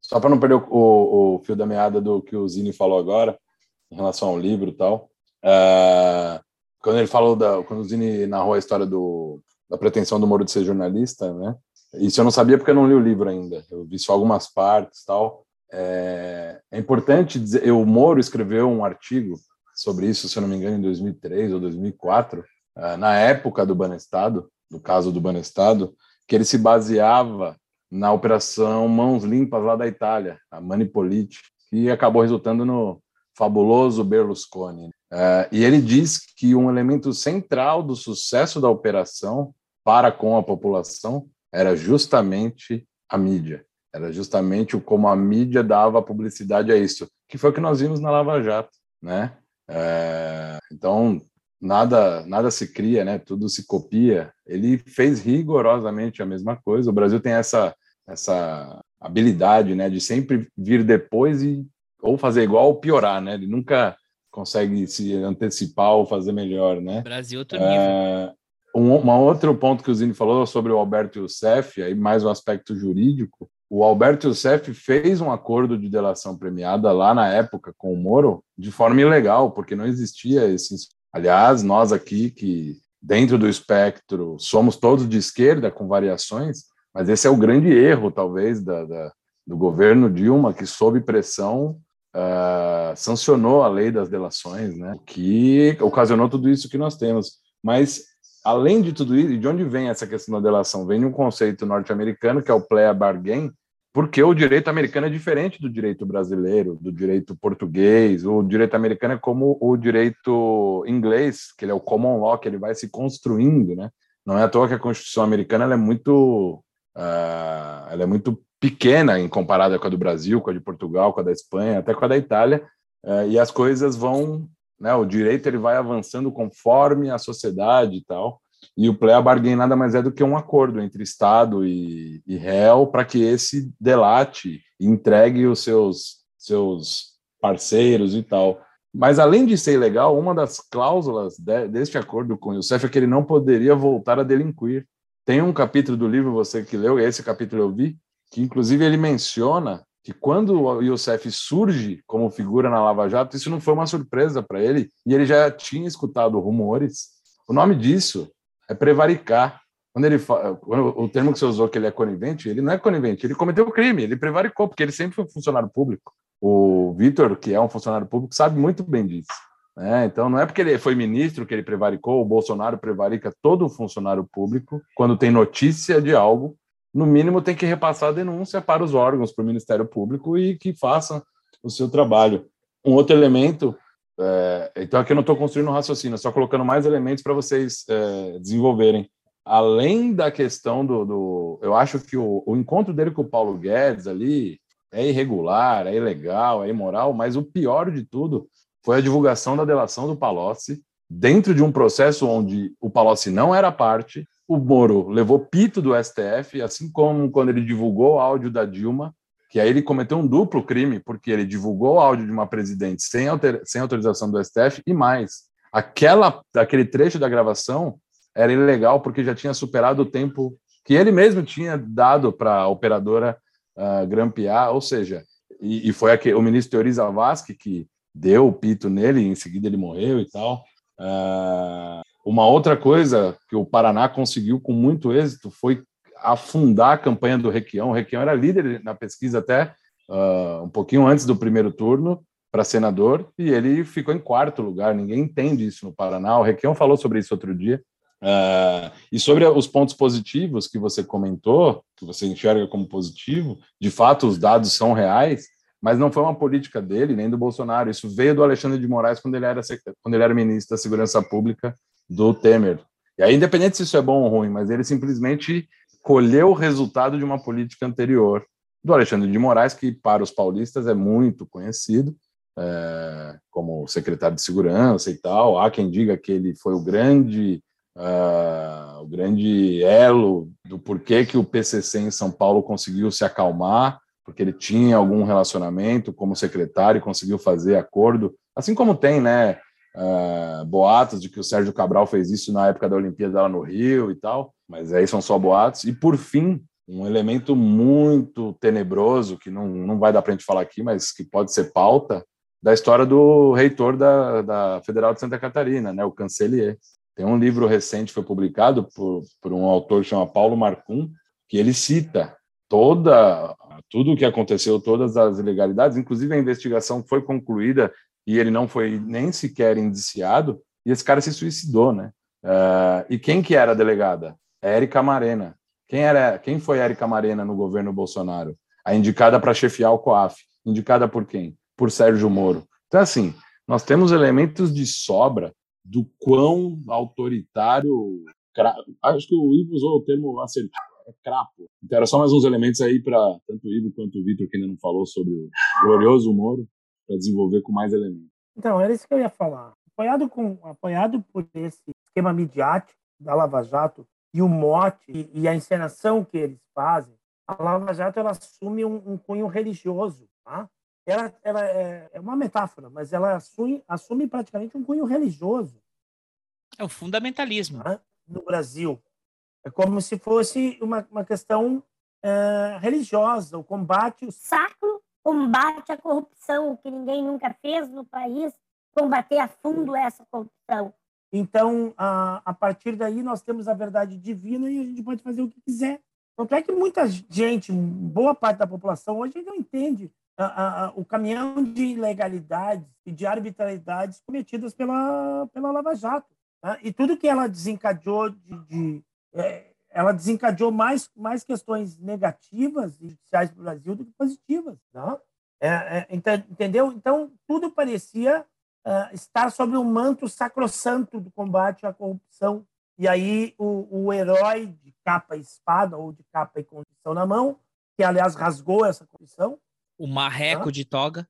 Só para não perder o, o- o fio da meada do que o Zini falou agora, em relação ao livro e tal. Ah, quando ele falou da. Quando o Zini narrou a história do, da pretensão do Moro de ser jornalista, né? Isso eu não sabia porque eu não li o livro ainda. Eu vi só algumas partes e tal. É, é importante dizer. O Moro escreveu um artigo sobre isso, se eu não me engano, em 2003 ou 2004, ah, na época do Banestado, do caso do Banestado, que ele se baseava na operação Mãos Limpas lá da Itália, a Manipolite, que acabou resultando no fabuloso Berlusconi. Eh, e ele diz que um elemento central do sucesso da operação para com a população era justamente a mídia. Era justamente como a mídia dava publicidade a isso, que foi o que nós vimos na Lava Jato, né? Eh, então nada nada se cria, né? Tudo se copia. Ele fez rigorosamente a mesma coisa. O Brasil tem essa essa habilidade, né, de sempre vir depois e ou fazer igual ou piorar, né? Ele nunca consegue se antecipar ou fazer melhor, né? Brasil, outro nível. É, um, um outro ponto que o Zini falou sobre o Alberto Youssef, aí mais um aspecto jurídico. O Alberto Youssef fez um acordo de delação premiada lá na época com o Moro de forma ilegal, porque não existia esse. Aliás, nós aqui que dentro do espectro somos todos de esquerda com variações, mas esse é o grande erro, talvez, da, da- do governo Dilma, que sob pressão ah, sancionou a lei das delações, né? Que ocasionou tudo isso que nós temos. Mas além de tudo isso, de onde vem essa questão da delação? Vem de um conceito norte-americano que é o plea bargain, porque o direito americano é diferente do direito brasileiro, do direito português. O direito americano é como o direito inglês, que ele é o common law, que ele vai se construindo, né? Não é à toa que a Constituição americana é muito, ah, ela é muito pequena em comparada com a do Brasil, com a de Portugal, com a da Espanha, até com a da Itália, eh, e as coisas vão, né? O direito ele vai avançando conforme a sociedade e tal. E o plea bargain nada mais é do que um acordo entre Estado e, e réu para que esse delate entregue os seus, seus parceiros e tal. Mas, além de ser ilegal, uma das cláusulas de, deste acordo com o Youssef é que ele não poderia voltar a delinquir. Tem um capítulo do livro, você que leu, esse capítulo eu vi, que inclusive ele menciona que quando o Youssef surge como figura na Lava Jato, isso não foi uma surpresa para ele, e ele já tinha escutado rumores. O nome disso é prevaricar. Quando ele fa- quando o termo que você usou que ele é conivente, ele não é conivente, ele cometeu crime, ele prevaricou, porque ele sempre foi funcionário público. O Vitor, que é um funcionário público, sabe muito bem disso. né? Então, não é porque ele foi ministro que ele prevaricou, o Bolsonaro prevarica todo funcionário público quando tem notícia de algo, no mínimo tem que repassar a denúncia para os órgãos, para o Ministério Público e que façam o seu trabalho. Um outro elemento, é, então aqui eu não estou construindo um raciocínio, só colocando mais elementos para vocês é, desenvolverem. Além da questão do, do eu acho que o, o encontro dele com o Paulo Guedes ali é irregular, é ilegal, é imoral, mas o pior de tudo foi a divulgação da delação do Palocci dentro de um processo onde o Palocci não era parte, o Moro levou pito do STF, assim como quando ele divulgou o áudio da Dilma, que aí ele cometeu um duplo crime, porque ele divulgou o áudio de uma presidente sem, alter- sem autorização do STF, e mais, aquela, aquele trecho da gravação era ilegal porque já tinha superado o tempo que ele mesmo tinha dado para a operadora ah, grampear, ou seja, e, e foi aquele, o ministro Teori Zavascki que deu o pito nele, em seguida ele morreu e tal. Ah, uma outra coisa que o Paraná conseguiu com muito êxito foi afundar a campanha do Requião. O Requião era líder na pesquisa até ah, um pouquinho antes do primeiro turno para senador e ele ficou em quarto lugar. Ninguém entende isso no Paraná. O Requião falou sobre isso outro dia. Ah, e sobre os pontos positivos que você comentou, que você enxerga como positivo, de fato os dados são reais, mas não foi uma política dele nem do Bolsonaro. Isso veio do Alexandre de Moraes quando ele era quando ele era ministro da Segurança Pública do Temer. E aí, independente se isso é bom ou ruim, mas ele simplesmente colheu o resultado de uma política anterior do Alexandre de Moraes, que para os paulistas é muito conhecido, é, como secretário de segurança e tal. Há quem diga que ele foi o grande uh, o grande elo do porquê que o PCC em São Paulo conseguiu se acalmar, porque ele tinha algum relacionamento como secretário e conseguiu fazer acordo, assim como tem, né, uh, boatos de que o Sérgio Cabral fez isso na época da Olimpíada lá no Rio e tal, mas aí são só boatos. E por fim, um elemento muito tenebroso, que não, não vai dar para a gente falar aqui, mas que pode ser pauta, da história do reitor da, da Federal de Santa Catarina, né, o Cancelier. Tem um livro recente foi publicado por, por um autor que chama Paulo Marcum, que ele cita toda tudo o que aconteceu, todas as ilegalidades, inclusive a investigação foi concluída e ele não foi nem sequer indiciado, e esse cara se suicidou, né? Uh, e quem que era a delegada? Érica Marena. Quem era? Quem foi Érica Marena no governo Bolsonaro? A indicada para chefiar o COAF. Indicada por quem? Por Sérgio Moro. Então, assim, nós temos elementos de sobra do quão autoritário. Acho que o Ivo usou o termo assertivo, é crapo. Então, era só mais uns elementos aí para tanto o Ivo quanto o Vitor, que ainda não falou sobre o glorioso Moro, para desenvolver com mais elementos. Então, era isso que eu ia falar. Apoiado, com, apoiado por esse esquema midiático da Lava Jato e o mote e, e a encenação que eles fazem, a Lava Jato ela assume um, um cunho religioso. Tá? ela, ela é, é, uma metáfora, mas ela assume, assume praticamente um cunho religioso. É o fundamentalismo. Né? No Brasil. É como se fosse uma, uma questão é, religiosa, o combate. O sacro combate à corrupção, que ninguém nunca fez no país, combater a fundo essa corrupção. Então, a, a partir daí, nós temos a verdade divina e a gente pode fazer o que quiser. Tanto é que muita gente, boa parte da população, hoje não entende a, a, o caminhão de ilegalidades e de arbitrariedades cometidas pela, pela Lava Jato. Né? E tudo que ela desencadeou de, de é, ela desencadeou mais, mais questões negativas e judiciais para o Brasil do que positivas. Né? É, é, entendeu? Então, tudo parecia uh, estar sob o um manto sacrossanto do combate à corrupção. E aí, o, o herói de capa e espada, ou de capa e condição na mão, que, aliás, rasgou essa condição, o marreco de toga.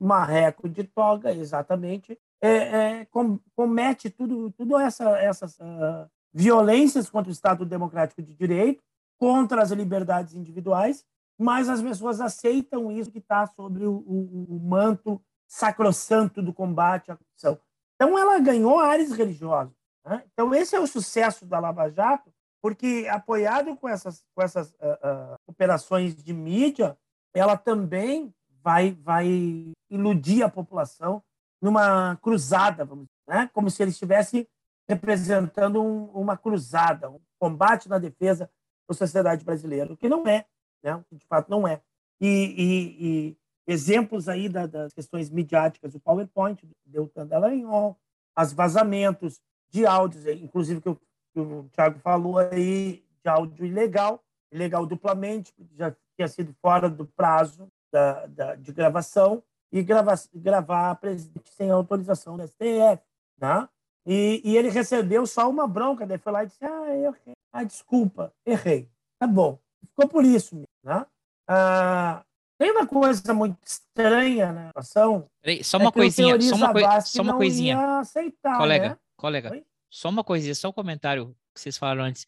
Marreco de toga, exatamente. É, é, com, comete tudo, tudo essa, essas uh, violências contra o Estado Democrático de Direito, contra as liberdades individuais, mas as pessoas aceitam isso que está sobre o, o, o, manto sacrossanto do combate à corrupção. Então, ela ganhou áreas religiosas. Né? Então, esse é o sucesso da Lava Jato, porque apoiado com essas, com essas uh, uh, operações de mídia, ela também vai, vai iludir a população numa cruzada, vamos dizer, né? como se ele estivesse representando um, uma cruzada, um combate na defesa da sociedade brasileira, o que não é, né? de fato não é. E, e, e exemplos aí da, das questões midiáticas, o PowerPoint, Deltan Dallagnol, as vazamentos de áudios, inclusive que o, que o Thiago falou aí, de áudio ilegal, ilegal duplamente, já tinha sido fora do prazo da, da, de gravação e grava, gravar a presidente sem autorização do STF. Né? E, e, ele recebeu só uma bronca, daí foi lá e disse: Ah, eu errei. Ah, desculpa, errei. Tá bom. Ficou por isso mesmo. Né? Ah, tem uma coisa muito estranha na situação. Peraí, só uma é coisinha, só uma, coi só uma coisinha. Aceitar, colega, né? colega, Oi? só uma coisinha, só um comentário que vocês falaram antes.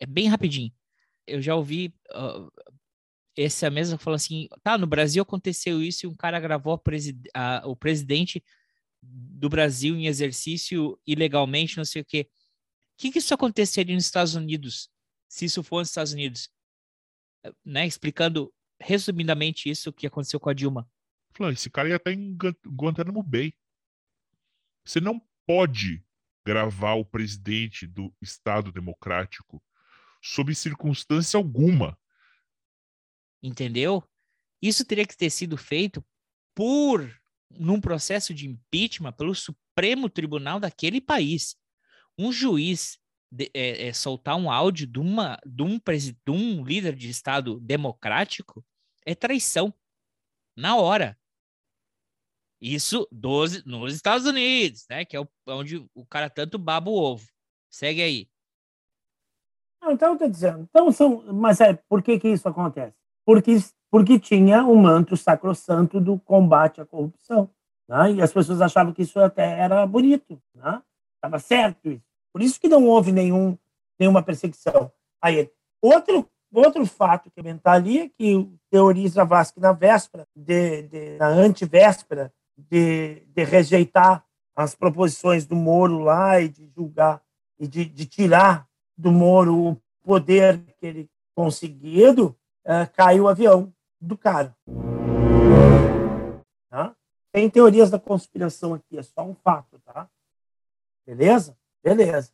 É bem rapidinho. Eu já ouvi uh, essa mesma falou assim: tá, no Brasil aconteceu isso e um cara gravou presi a, o presidente do Brasil em exercício ilegalmente, não sei o quê. O que, que isso aconteceria nos Estados Unidos, se isso for nos Estados Unidos? Né, explicando resumidamente isso que aconteceu com a Dilma. Esse cara ia estar em Guantanamo Bay. Você não pode gravar o presidente do Estado Democrático sob circunstância alguma entendeu? Isso teria que ter sido feito por num processo de impeachment pelo Supremo Tribunal daquele país. Um juiz de, é, é, soltar um áudio de, uma, de, um de um líder de Estado democrático é traição. Na hora. Isso dos, nos Estados Unidos, né? Que é o, onde o cara tanto baba o ovo. Segue aí. Então, eu tô dizendo. Então, são, mas é, por que, que isso acontece? porque porque tinha o manto sacrossanto do combate à corrupção. Né? E as pessoas achavam que isso até era bonito, estava né? certo isso. Por isso que não houve nenhum, nenhuma perseguição a ele. Outro, outro fato que comentar ali é que o teoriza Vasque na véspera, de, de, na antivéspera, de, de rejeitar as proposições do Moro lá e de julgar e de, de tirar do Moro o poder que ele conseguido, é, caiu o avião do cara. Tá? Tem teorias da conspiração aqui, é só um fato, tá? Beleza? Beleza.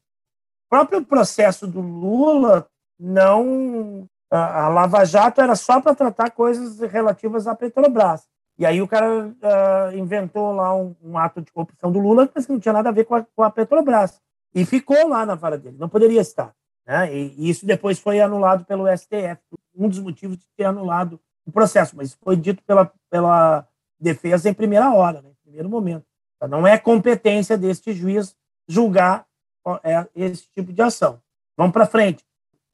O próprio processo do Lula não. A, Lava Jato era só para tratar coisas relativas à Petrobras. E aí o cara uh, inventou lá um, um, ato de corrupção do Lula, mas que não tinha nada a ver com a, com a Petrobras. E ficou lá na vara dele, não poderia estar. Né? E, e, isso depois foi anulado pelo STF, um dos motivos de ter anulado o processo, mas foi dito pela, pela defesa em primeira hora, né? em primeiro momento. Então, não é competência deste juiz julgar é, esse tipo de ação. Vamos para frente.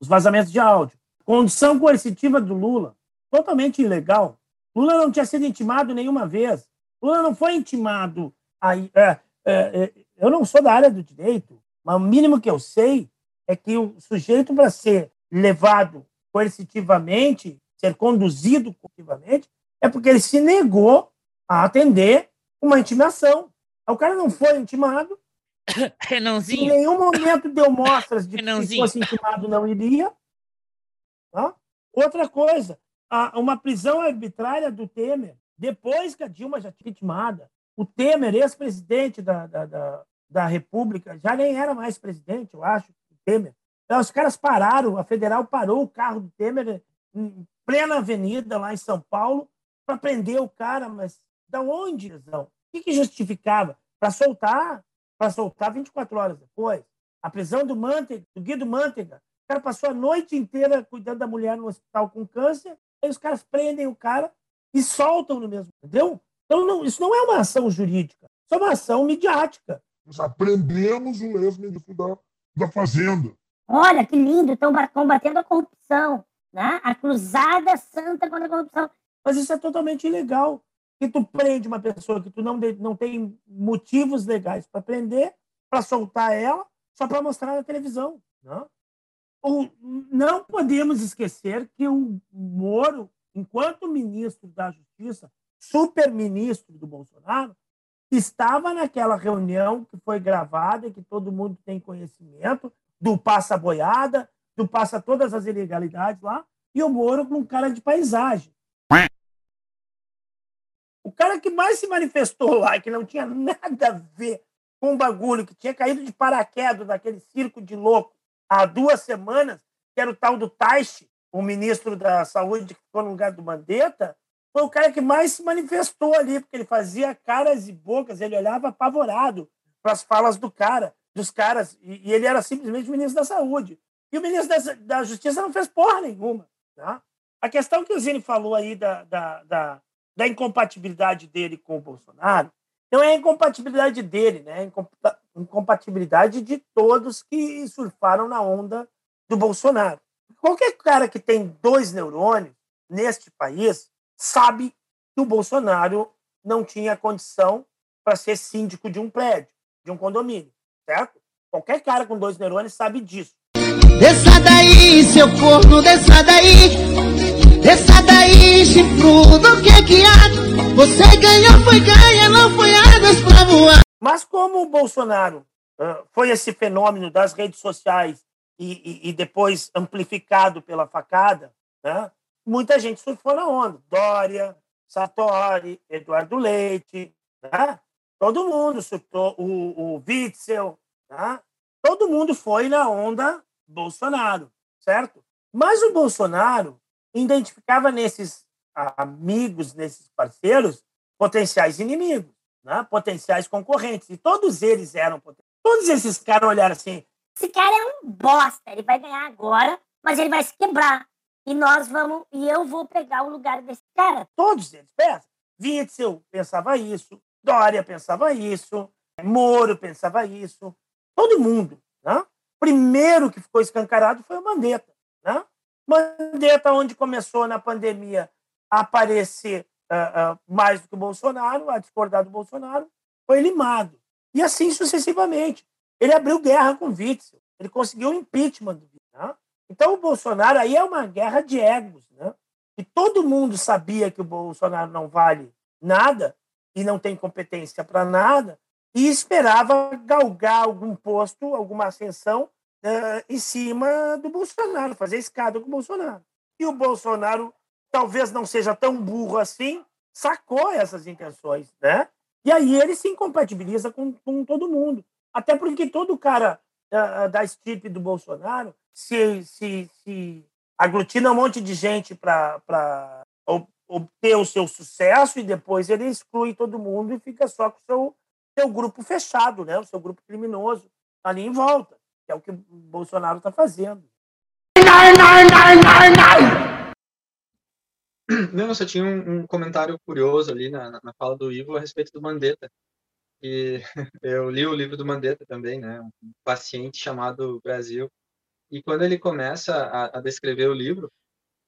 Os vazamentos de áudio. Condição coercitiva do Lula, totalmente ilegal. Lula não tinha sido intimado nenhuma vez. Lula não foi intimado. Aí, é, é, é, eu não sou da área do direito, mas o mínimo que eu sei é que o sujeito, para ser levado coercitivamente, ser conduzido coercitivamente, é porque ele se negou a atender uma intimação. O cara não foi intimado. [LAUGHS] Renanzinho. Em nenhum momento deu mostras de que se fosse intimado não iria. Tá? Outra coisa, uma prisão arbitrária do Temer, depois que a Dilma já tinha intimada. O Temer, ex-presidente da, da, da, da República, já nem era mais presidente, eu acho, o Temer. Então, os caras pararam, a federal parou o carro do Temer em plena avenida lá em São Paulo para prender o cara, mas da onde, Zão? O que, que justificava? Para soltar, para soltar 24 horas depois. A prisão do Manteiga, do Guido Manteiga, o cara passou a noite inteira cuidando da mulher no hospital com câncer, aí os caras prendem o cara e soltam no mesmo, entendeu? Então, não, isso não é uma ação jurídica, isso é uma ação midiática. Nós aprendemos o ex-ministro da, da Fazenda. Olha que lindo, estão combatendo a corrupção, né? A cruzada santa contra a corrupção. Mas isso é totalmente ilegal. Que tu prende uma pessoa que tu não, não tem motivos legais para prender, para soltar ela, só para mostrar na televisão. Não? Né? não podemos esquecer que o Moro, enquanto ministro da Justiça, super-ministro do Bolsonaro, estava naquela reunião que foi gravada e que todo mundo tem conhecimento, do passa boiada, do passa todas as ilegalidades lá, e o Moro com um cara de paisagem. O cara que mais se manifestou lá, que não tinha nada a ver com o bagulho, que tinha caído de paraquedas daquele circo de louco há duas semanas, que era o tal do Taishi, o ministro da Saúde que ficou no lugar do Mandetta, foi o cara que mais se manifestou ali, porque ele fazia caras e bocas, ele olhava apavorado para as falas do cara dos caras, e, e ele era simplesmente ministro da Saúde. E o ministro da, da Justiça não fez porra nenhuma. Tá? A questão que o Zini falou aí da, da, da, da incompatibilidade dele com o Bolsonaro, não é a incompatibilidade dele, né? É incompatibilidade de todos que surfaram na onda do Bolsonaro. Qualquer cara que tem dois neurônios neste país sabe que o Bolsonaro não tinha condição para ser síndico de um prédio, de um condomínio certo? Qualquer cara com dois neurônios sabe disso. Desça daí, seu corno, desça daí. Desça daí, chifrudo, que que há? Você ganhou, foi ganha, não foi águas pra voar. Mas como o Bolsonaro uh, foi esse fenômeno das redes sociais e, e, e depois amplificado pela facada, né? muita gente surfou na onda. Dória, Sartori, Eduardo Leite, né? todo mundo surtou, o, o Witzel, Tá? Todo mundo foi na onda Bolsonaro, certo? Mas o Bolsonaro identificava nesses amigos, nesses parceiros, potenciais inimigos, né? potenciais concorrentes. E todos eles eram Todos esses caras olharam assim: esse cara é um bosta, ele vai ganhar agora, mas ele vai se quebrar. E nós vamos, e eu vou pegar o lugar desse cara. Todos eles pensam. Witzel pensava isso, Dória pensava isso, Moro pensava isso, Todo mundo. Né? Primeiro que ficou escancarado foi o Mandetta. Né? Mandetta, onde começou na pandemia a aparecer uh, uh, mais do que o Bolsonaro, a discordar do Bolsonaro, foi limado. E assim sucessivamente. Ele abriu guerra com o Witzel, ele conseguiu o impeachment do Witzel. Né? Então, o Bolsonaro aí é uma guerra de egos. Né? E todo mundo sabia que o Bolsonaro não vale nada e não tem competência para nada, e esperava galgar algum posto, alguma ascensão uh, em cima do Bolsonaro, fazer escada com o Bolsonaro. E o Bolsonaro talvez não seja tão burro assim, sacou essas intenções, né? E aí ele se incompatibiliza com, com todo mundo. Até porque todo cara uh, da estirpe do Bolsonaro se, se, se aglutina um monte de gente para obter o seu sucesso e depois ele exclui todo mundo e fica só com o seu, seu grupo fechado, né? o seu grupo criminoso ali em volta, que é o que o Bolsonaro está fazendo. Não, só tinha um, um, comentário curioso ali na, na fala do Ivo a respeito do Mandetta. E [LAUGHS] eu li o livro do Mandetta também, né? Um paciente chamado Brasil. E quando ele começa a, a descrever o livro,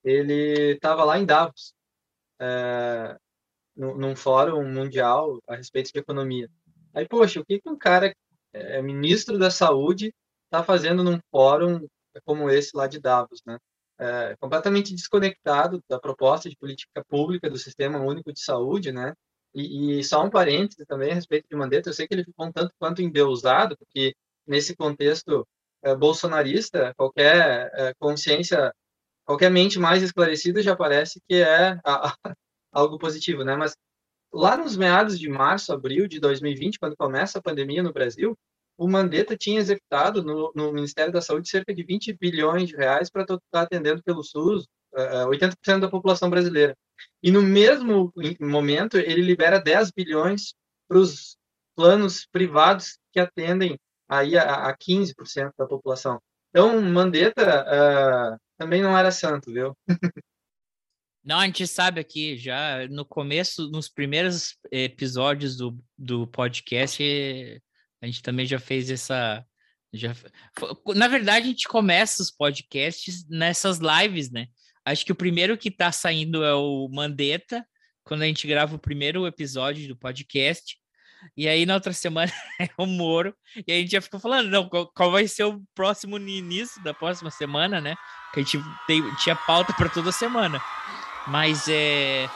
ele estava lá em Davos, é, num fórum mundial a respeito de economia. Aí, poxa, o que, que um cara é ministro da saúde está fazendo num fórum como esse lá de Davos, né? É, completamente desconectado da proposta de política pública do Sistema Único de Saúde, né? E, e, só um parêntese também a respeito de Mandetta, eu sei que ele ficou um tanto quanto endeusado, porque nesse contexto é, bolsonarista, qualquer é, consciência, qualquer mente mais esclarecida já parece que é a, a, algo positivo, né? Mas lá nos meados de março, abril de 2020, quando começa a pandemia no Brasil, o Mandetta tinha executado no, no Ministério da Saúde cerca de 20 bilhões de reais para estar atendendo pelo SUS uh, 80% da população brasileira. E no mesmo momento, ele libera 10 bilhões para os planos privados que atendem aí a, a 15% da população. Então, Mandetta uh, também não era santo, viu? [LAUGHS] Não, a gente sabe aqui já no começo, nos primeiros episódios do, do podcast, a gente também já fez essa. Já, na verdade, a gente começa os podcasts nessas lives, né? Acho que o primeiro que tá saindo é o Mandetta, quando a gente grava o primeiro episódio do podcast. E aí, na outra semana, [LAUGHS] é o Moro. E a gente já ficou falando, não, qual, qual vai ser o próximo início da próxima semana, né? Que a gente tem, tinha pauta para toda semana. Mas é.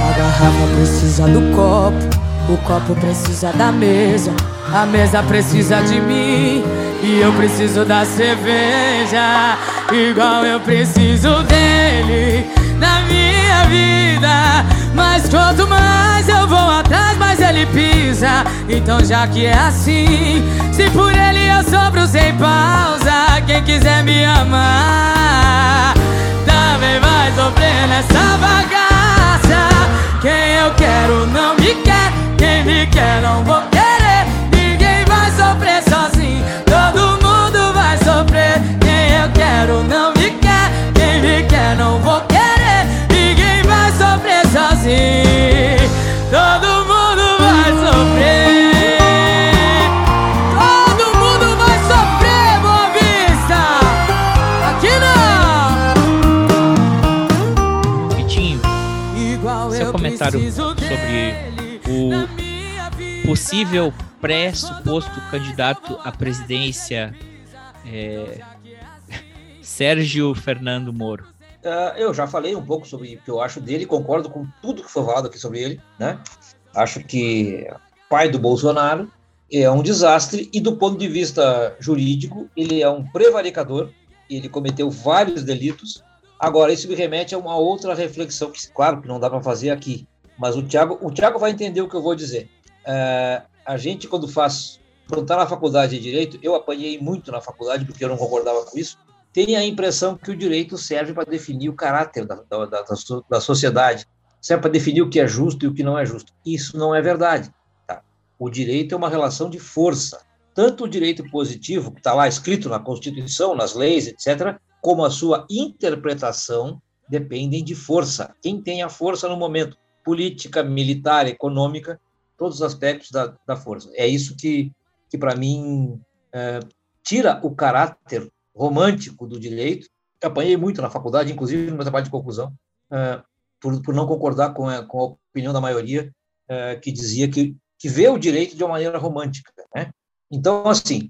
A garrafa precisa do copo, o copo precisa da mesa, a mesa precisa de mim. E eu preciso da cerveja, igual eu preciso dele na minha vida. Mas quanto mais eu vou atrás, mais ele pisa. Então, já que é assim, se por ele eu sobro sem pausa, quem quiser me amar, também vai sofrer nessa bagaça. Quem eu quero não me quer, quem me quer não vou querer. Ninguém vai sofrer sozinho, todo mundo vai sofrer. Quem eu quero não me quer, quem me quer não vou seu eu comentário sobre o possível pré-suposto candidato à presidência é, [LAUGHS] Sérgio Fernando Moro. Ah, eu já falei um pouco sobre o que eu acho dele, concordo com tudo que foi falado aqui sobre ele, né? Acho que pai do Bolsonaro é um desastre e do ponto de vista jurídico ele é um prevaricador, ele cometeu vários delitos. Agora isso me remete a uma outra reflexão que, claro, que não dá para fazer aqui, mas o Tiago, o Tiago vai entender o que eu vou dizer. É, a gente quando faz, quando está na faculdade de direito, eu apanhei muito na faculdade porque eu não concordava com isso tem a impressão que o direito serve para definir o caráter da, da, da, da sociedade, serve para definir o que é justo e o que não é justo. Isso não é verdade. Tá? O direito é uma relação de força. Tanto o direito positivo, que está lá escrito na Constituição, nas leis, etc., como a sua interpretação dependem de força. Quem tem a força no momento? Política, militar, econômica, todos os aspectos da, da força. É isso que, que para mim, é, tira o caráter romântico do direito. Eu apanhei muito na faculdade, inclusive no meu trabalho de conclusão, uh, por, por não concordar com a, com a opinião da maioria uh, que dizia que, que vê o direito de uma maneira romântica. Né? Então, assim,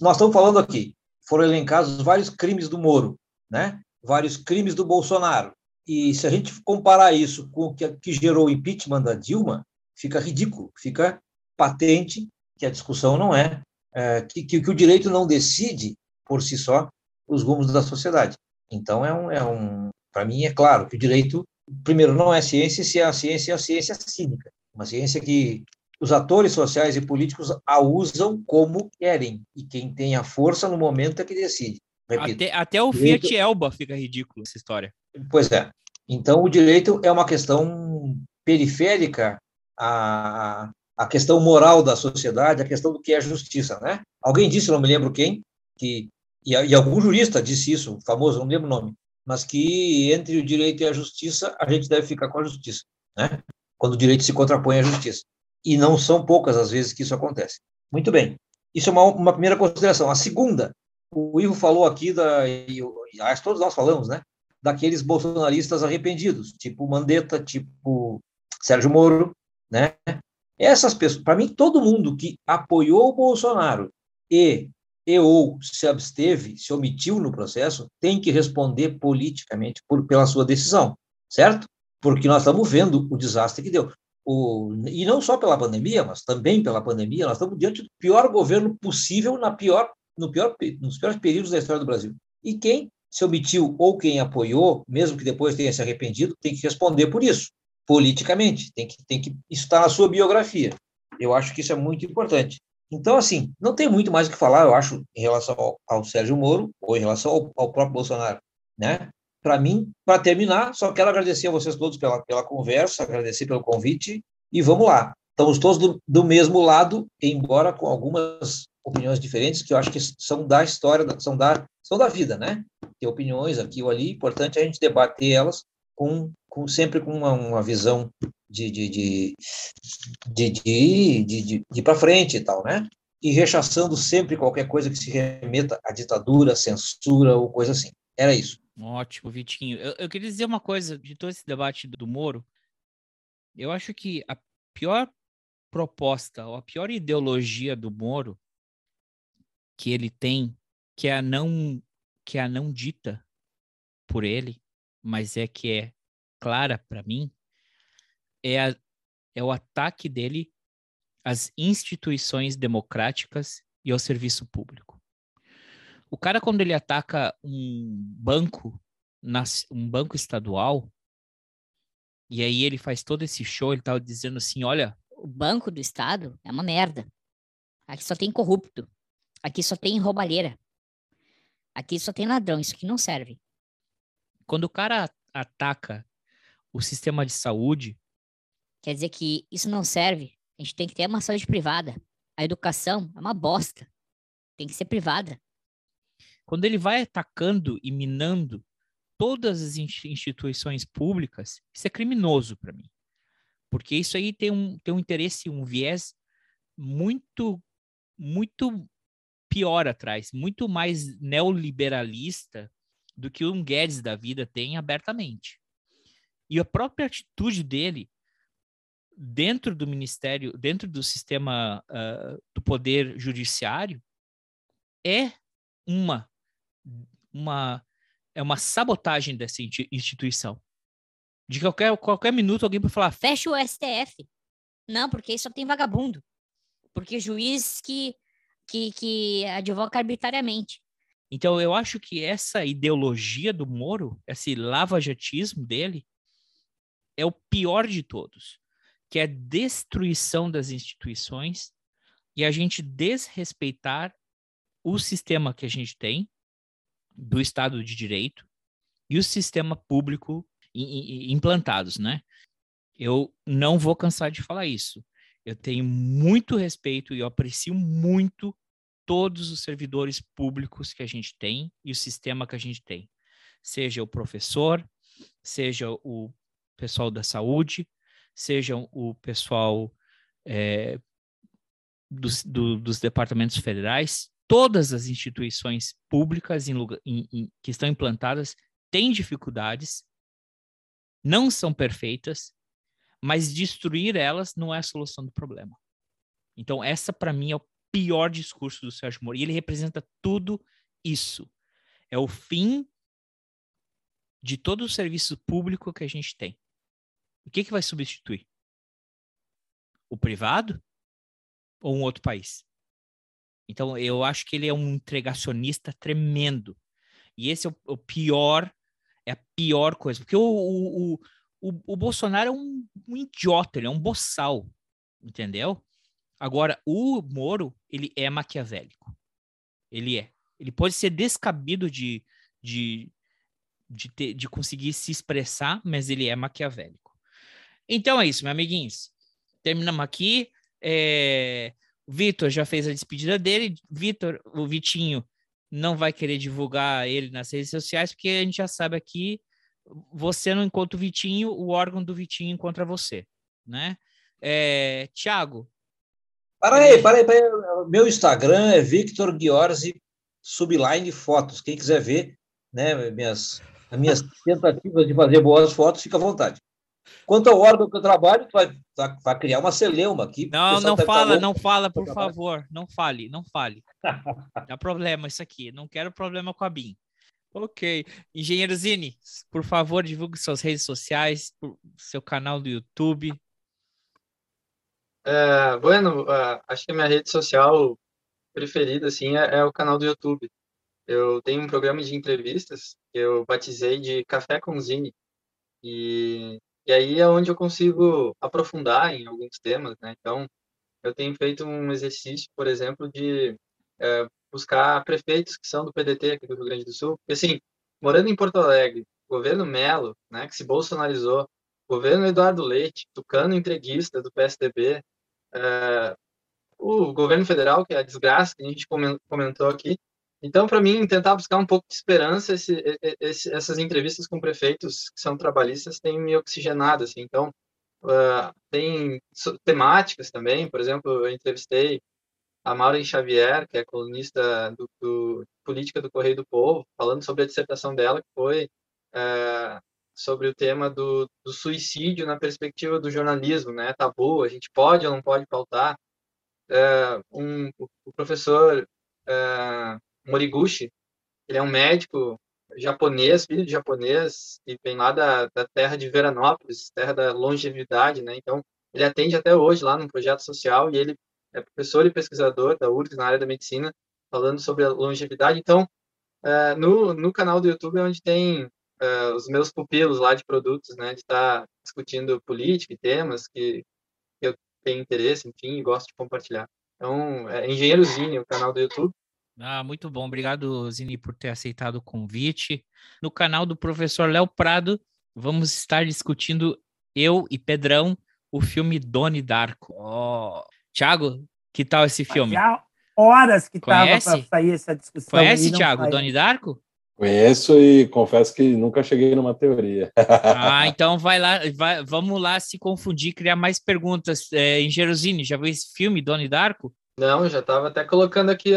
nós estamos falando aqui, foram elencados vários crimes do Moro, né? vários crimes do Bolsonaro. E se a gente comparar isso com o que, que gerou o impeachment da Dilma, fica ridículo, fica patente que a discussão não é, é que, que, que, o direito não decide por si só os rumos da sociedade. Então, é um, é um para mim, é claro que o direito, primeiro, não é ciência, se é a ciência, é a ciência cínica, uma ciência que os atores sociais e políticos a usam como querem, e quem tem a força no momento é que decide. Repito, até, até o direito... Fiat Elba fica ridículo essa história. Pois é. Então, o direito é uma questão periférica à, à questão moral da sociedade, a questão do que é justiça, né? Alguém disse, não me lembro quem, que e, e algum jurista disse isso, famoso, não me lembro o nome, mas que entre o direito e a justiça, a gente deve ficar com a justiça, né? Quando o direito se contrapõe à justiça. E não são poucas as vezes que isso acontece. Muito bem. Isso é uma, uma primeira consideração. A segunda, o Ivo falou aqui, da, e, e que todos nós falamos, né? Daqueles bolsonaristas arrependidos, tipo Mandetta, tipo Sérgio Moro, né? Essas pessoas, para mim, todo mundo que apoiou o Bolsonaro e e ou se absteve, se omitiu no processo, tem que responder politicamente por, pela sua decisão, certo? Porque nós estamos vendo o desastre que deu. O, e não só pela pandemia, mas também pela pandemia, nós estamos diante do pior governo possível na pior, no pior, nos piores períodos da história do Brasil. E quem se omitiu ou quem apoiou, mesmo que depois tenha se arrependido, tem que responder por isso, politicamente. Tem que, tem que estar na sua biografia. Eu acho que isso é muito importante. Então, assim, não tem muito mais o que falar, eu acho, em relação ao, ao Sérgio Moro ou em relação ao, ao próprio Bolsonaro, né? Para mim, para terminar, só quero agradecer a vocês todos pela, pela conversa, agradecer pelo convite e vamos lá. Estamos todos do, do mesmo lado, embora com algumas opiniões diferentes que eu acho que são da história, são da, são da vida, né? Ter opiniões aqui ou ali, importante a gente debater elas com, com sempre com uma, uma visão de, de, de, de, de, de, de, de para frente e tal, né? E rechaçando sempre qualquer coisa que se remeta à ditadura, censura ou coisa assim. Era isso. Ótimo, Vitinho. Eu, eu queria dizer uma coisa de todo esse debate do Moro. Eu acho que a pior proposta, ou a pior ideologia do Moro que ele tem, que é a não que é a não dita por ele, mas é que é clara para mim, é, a, é o ataque dele às instituições democráticas e ao serviço público. O cara, quando ele ataca um banco, um banco estadual, e aí ele faz todo esse show, ele tava dizendo assim, olha... O banco do estado é uma merda. Aqui só tem corrupto. Aqui só tem roubalheira. Aqui só tem ladrão. Isso aqui não serve. Quando o cara ataca o sistema de saúde, Quer dizer que isso não serve. A gente tem que ter uma saúde privada. A educação é uma bosta. Tem que ser privada. Quando ele vai atacando e minando todas as instituições públicas, isso é criminoso para mim. Porque isso aí tem um, tem um interesse, um viés muito, muito pior atrás, muito mais neoliberalista do que um Guedes da vida tem abertamente. E a própria atitude dele dentro do ministério, dentro do sistema uh, do poder judiciário, é uma, uma, é uma sabotagem dessa instituição. De qualquer, qualquer minuto alguém pode falar: fecha o STF. Não, porque só tem vagabundo. Porque juiz que, que, que advoga arbitrariamente. Então, eu acho que essa ideologia do Moro, esse lavajatismo dele, é o pior de todos que é a destruição das instituições e a gente desrespeitar o sistema que a gente tem do Estado de Direito e o sistema público implantados, né? Eu não vou cansar de falar isso. Eu tenho muito respeito e eu aprecio muito todos os servidores públicos que a gente tem e o sistema que a gente tem. Seja o professor, seja o pessoal da saúde, sejam o pessoal é, dos, do, dos departamentos federais, todas as instituições públicas em em, em, que estão implantadas têm dificuldades, não são perfeitas, mas destruir elas não é a solução do problema. Então, essa para mim é o pior discurso do Sérgio Moro. E ele representa tudo isso. É o fim de todo o serviço público que a gente tem. O que, que vai substituir? O privado ou um outro país? Então, eu acho que ele é um entregacionista tremendo. E esse é o, o pior, é a pior coisa. Porque o, o, o, o Bolsonaro é um, um idiota, ele é um boçal, entendeu? Agora, o Moro, ele é maquiavélico. Ele é. Ele pode ser descabido de, de, de, ter, de conseguir se expressar, mas ele é maquiavélico. Então é isso, meus amiguinhos. Terminamos aqui. É... Vitor já fez a despedida dele. Vitor, o Vitinho não vai querer divulgar ele nas redes sociais, porque a gente já sabe aqui, você não encontra o Vitinho, o órgão do Vitinho encontra você, né? É... Tiago. Para aí, para aí, para aí. Meu Instagram é Victor Giorgi Subline Fotos. Quem quiser ver, né, minhas, as minhas tentativas de fazer boas fotos, fica à vontade. Quanto ao órgão que eu trabalho, vai, vai criar uma celeuma aqui. Não, não fala, não fala, por favor. Não fale, não fale. [LAUGHS] Dá problema isso aqui. Não quero problema com a BIM. Ok. Engenheiro Zini, por favor, divulgue suas redes sociais, seu canal do YouTube. É, bueno, uh, acho que a minha rede social preferida, assim, é, é, o canal do YouTube. Eu tenho um programa de entrevistas que eu batizei de Café com Zine. E e aí é onde eu consigo aprofundar em alguns temas, né? Então, eu tenho feito um exercício, por exemplo, de é, buscar prefeitos que são do PDT aqui do Rio Grande do Sul. Porque, assim, morando em Porto Alegre, governo Melo, né, que se bolsonarizou, governo Eduardo Leite, Tucano entreguista do PSDB, é, o governo federal, que é a desgraça que a gente comentou aqui, então, para mim, tentar buscar um pouco de esperança, esse, esse, essas entrevistas com prefeitos que são trabalhistas têm me oxigenado, assim. Então, uh, tem temáticas também, por exemplo, eu entrevistei a Maureen Xavier, que é colunista do, do, Política do Correio do Povo, falando sobre a dissertação dela, que foi uh, sobre o tema do, do, suicídio na perspectiva do jornalismo, né? Tabu, a gente pode ou não pode pautar. Uh, um, o professor uh, Moriguchi. Ele é um médico japonês, filho de japonês, e vem lá da, da terra de Veranópolis, terra da longevidade, né? Então, ele atende até hoje lá num projeto social e ele é professor e pesquisador da URGS na área da medicina, falando sobre a longevidade. Então, uh, no, no canal do YouTube é onde tem uh, os meus pupilos lá de produtos, né? De estar tá discutindo política e temas que, que eu tenho interesse, enfim, e gosto de compartilhar. Então, é Engenheirozinho, o canal do YouTube. Ah, muito bom. Obrigado, Zini, por ter aceitado o convite. No canal do professor Léo Prado, vamos estar discutindo eu e Pedrão o filme Doni Darko. Oh. Tiago, que tal esse filme? Já horas que estava para sair essa discussão. Conhece, Tiago, Doni Darko? Conheço e confesso que nunca cheguei numa teoria. [LAUGHS] ah, então vai lá, vai, vamos lá se confundir, criar mais perguntas. É, Engerosini, já viu esse filme, Doni Darko? Não, já estava até colocando aqui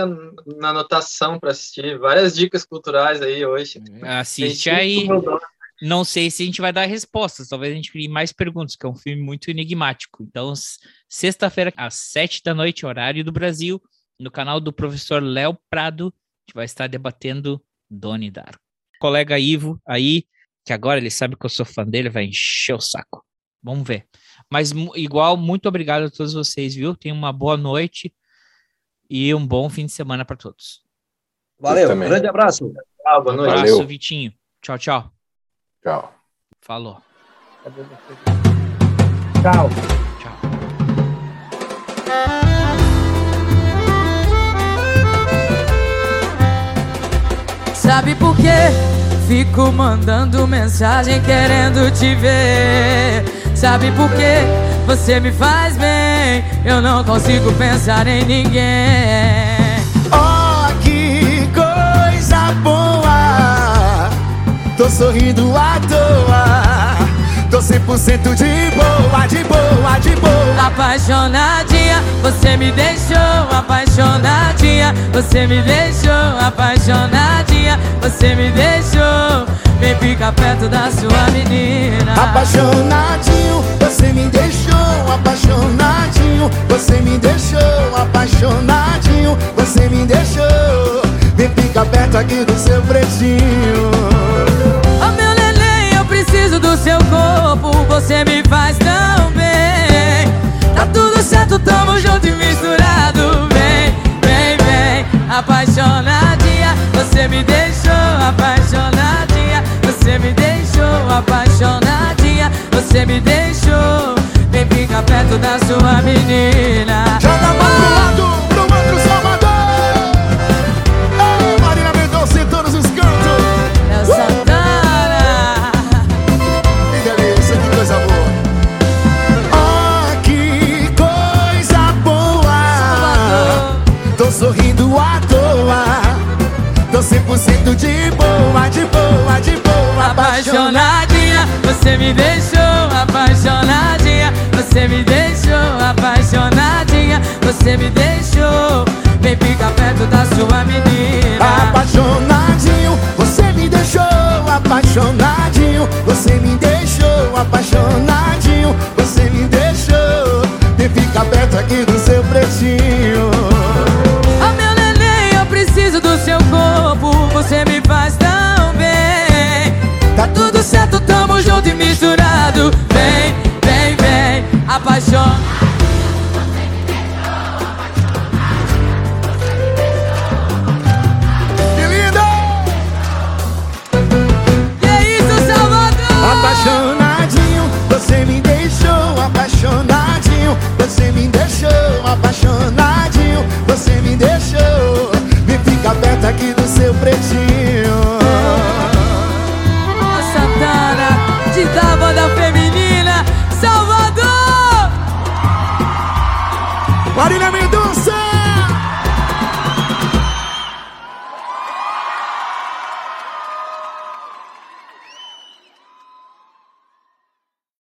na anotação para assistir várias dicas culturais aí hoje. Assiste aí. Não sei se a gente vai dar respostas, talvez a gente crie mais perguntas, que é um filme muito enigmático. Então, sexta-feira, às sete da noite, horário do Brasil, no canal do professor Léo Prado, a gente vai estar debatendo Doni Darko. Colega Ivo aí, que agora ele sabe que eu sou fã dele, vai encher o saco. Vamos ver. Mas, igual, muito obrigado a todos vocês, viu? Tenham uma boa noite e um bom fim de semana para todos. Valeu, um grande abraço. Tchau, boa noite. Um abraço. Vitinho. Tchau, tchau. Tchau. Falou. Tchau. Tchau. Sabe por quê? Fico mandando mensagem querendo te ver. Sabe por quê? Você me faz bem, eu não consigo pensar em ninguém. Oh, que coisa boa! Tô sorrindo à toa, Tô 100% de boa, de boa, de boa. Apaixonadinha, você me deixou apaixonadinha. Você me deixou apaixonadinha. Você me deixou. Vem ficar perto da sua menina. Apaixonadinho, aqui do seu pretinho. Oh meu neném, eu preciso do seu corpo Você me faz tão bem. Tá tudo certo, tamo junto e misturado Vem, vem, vem. Apaixonadinha, você me deixou apaixonadinha. Você me deixou apaixonadinha. Você me deixou Vem ficar perto da sua menina você me deixou apaixonadinha. Você me deixou apaixonadinha. Você me deixou Vem ficar perto da sua menina. Apaixonadinho, você me deixou apaixonadinho. Você me deixou apaixonadinho Apaixona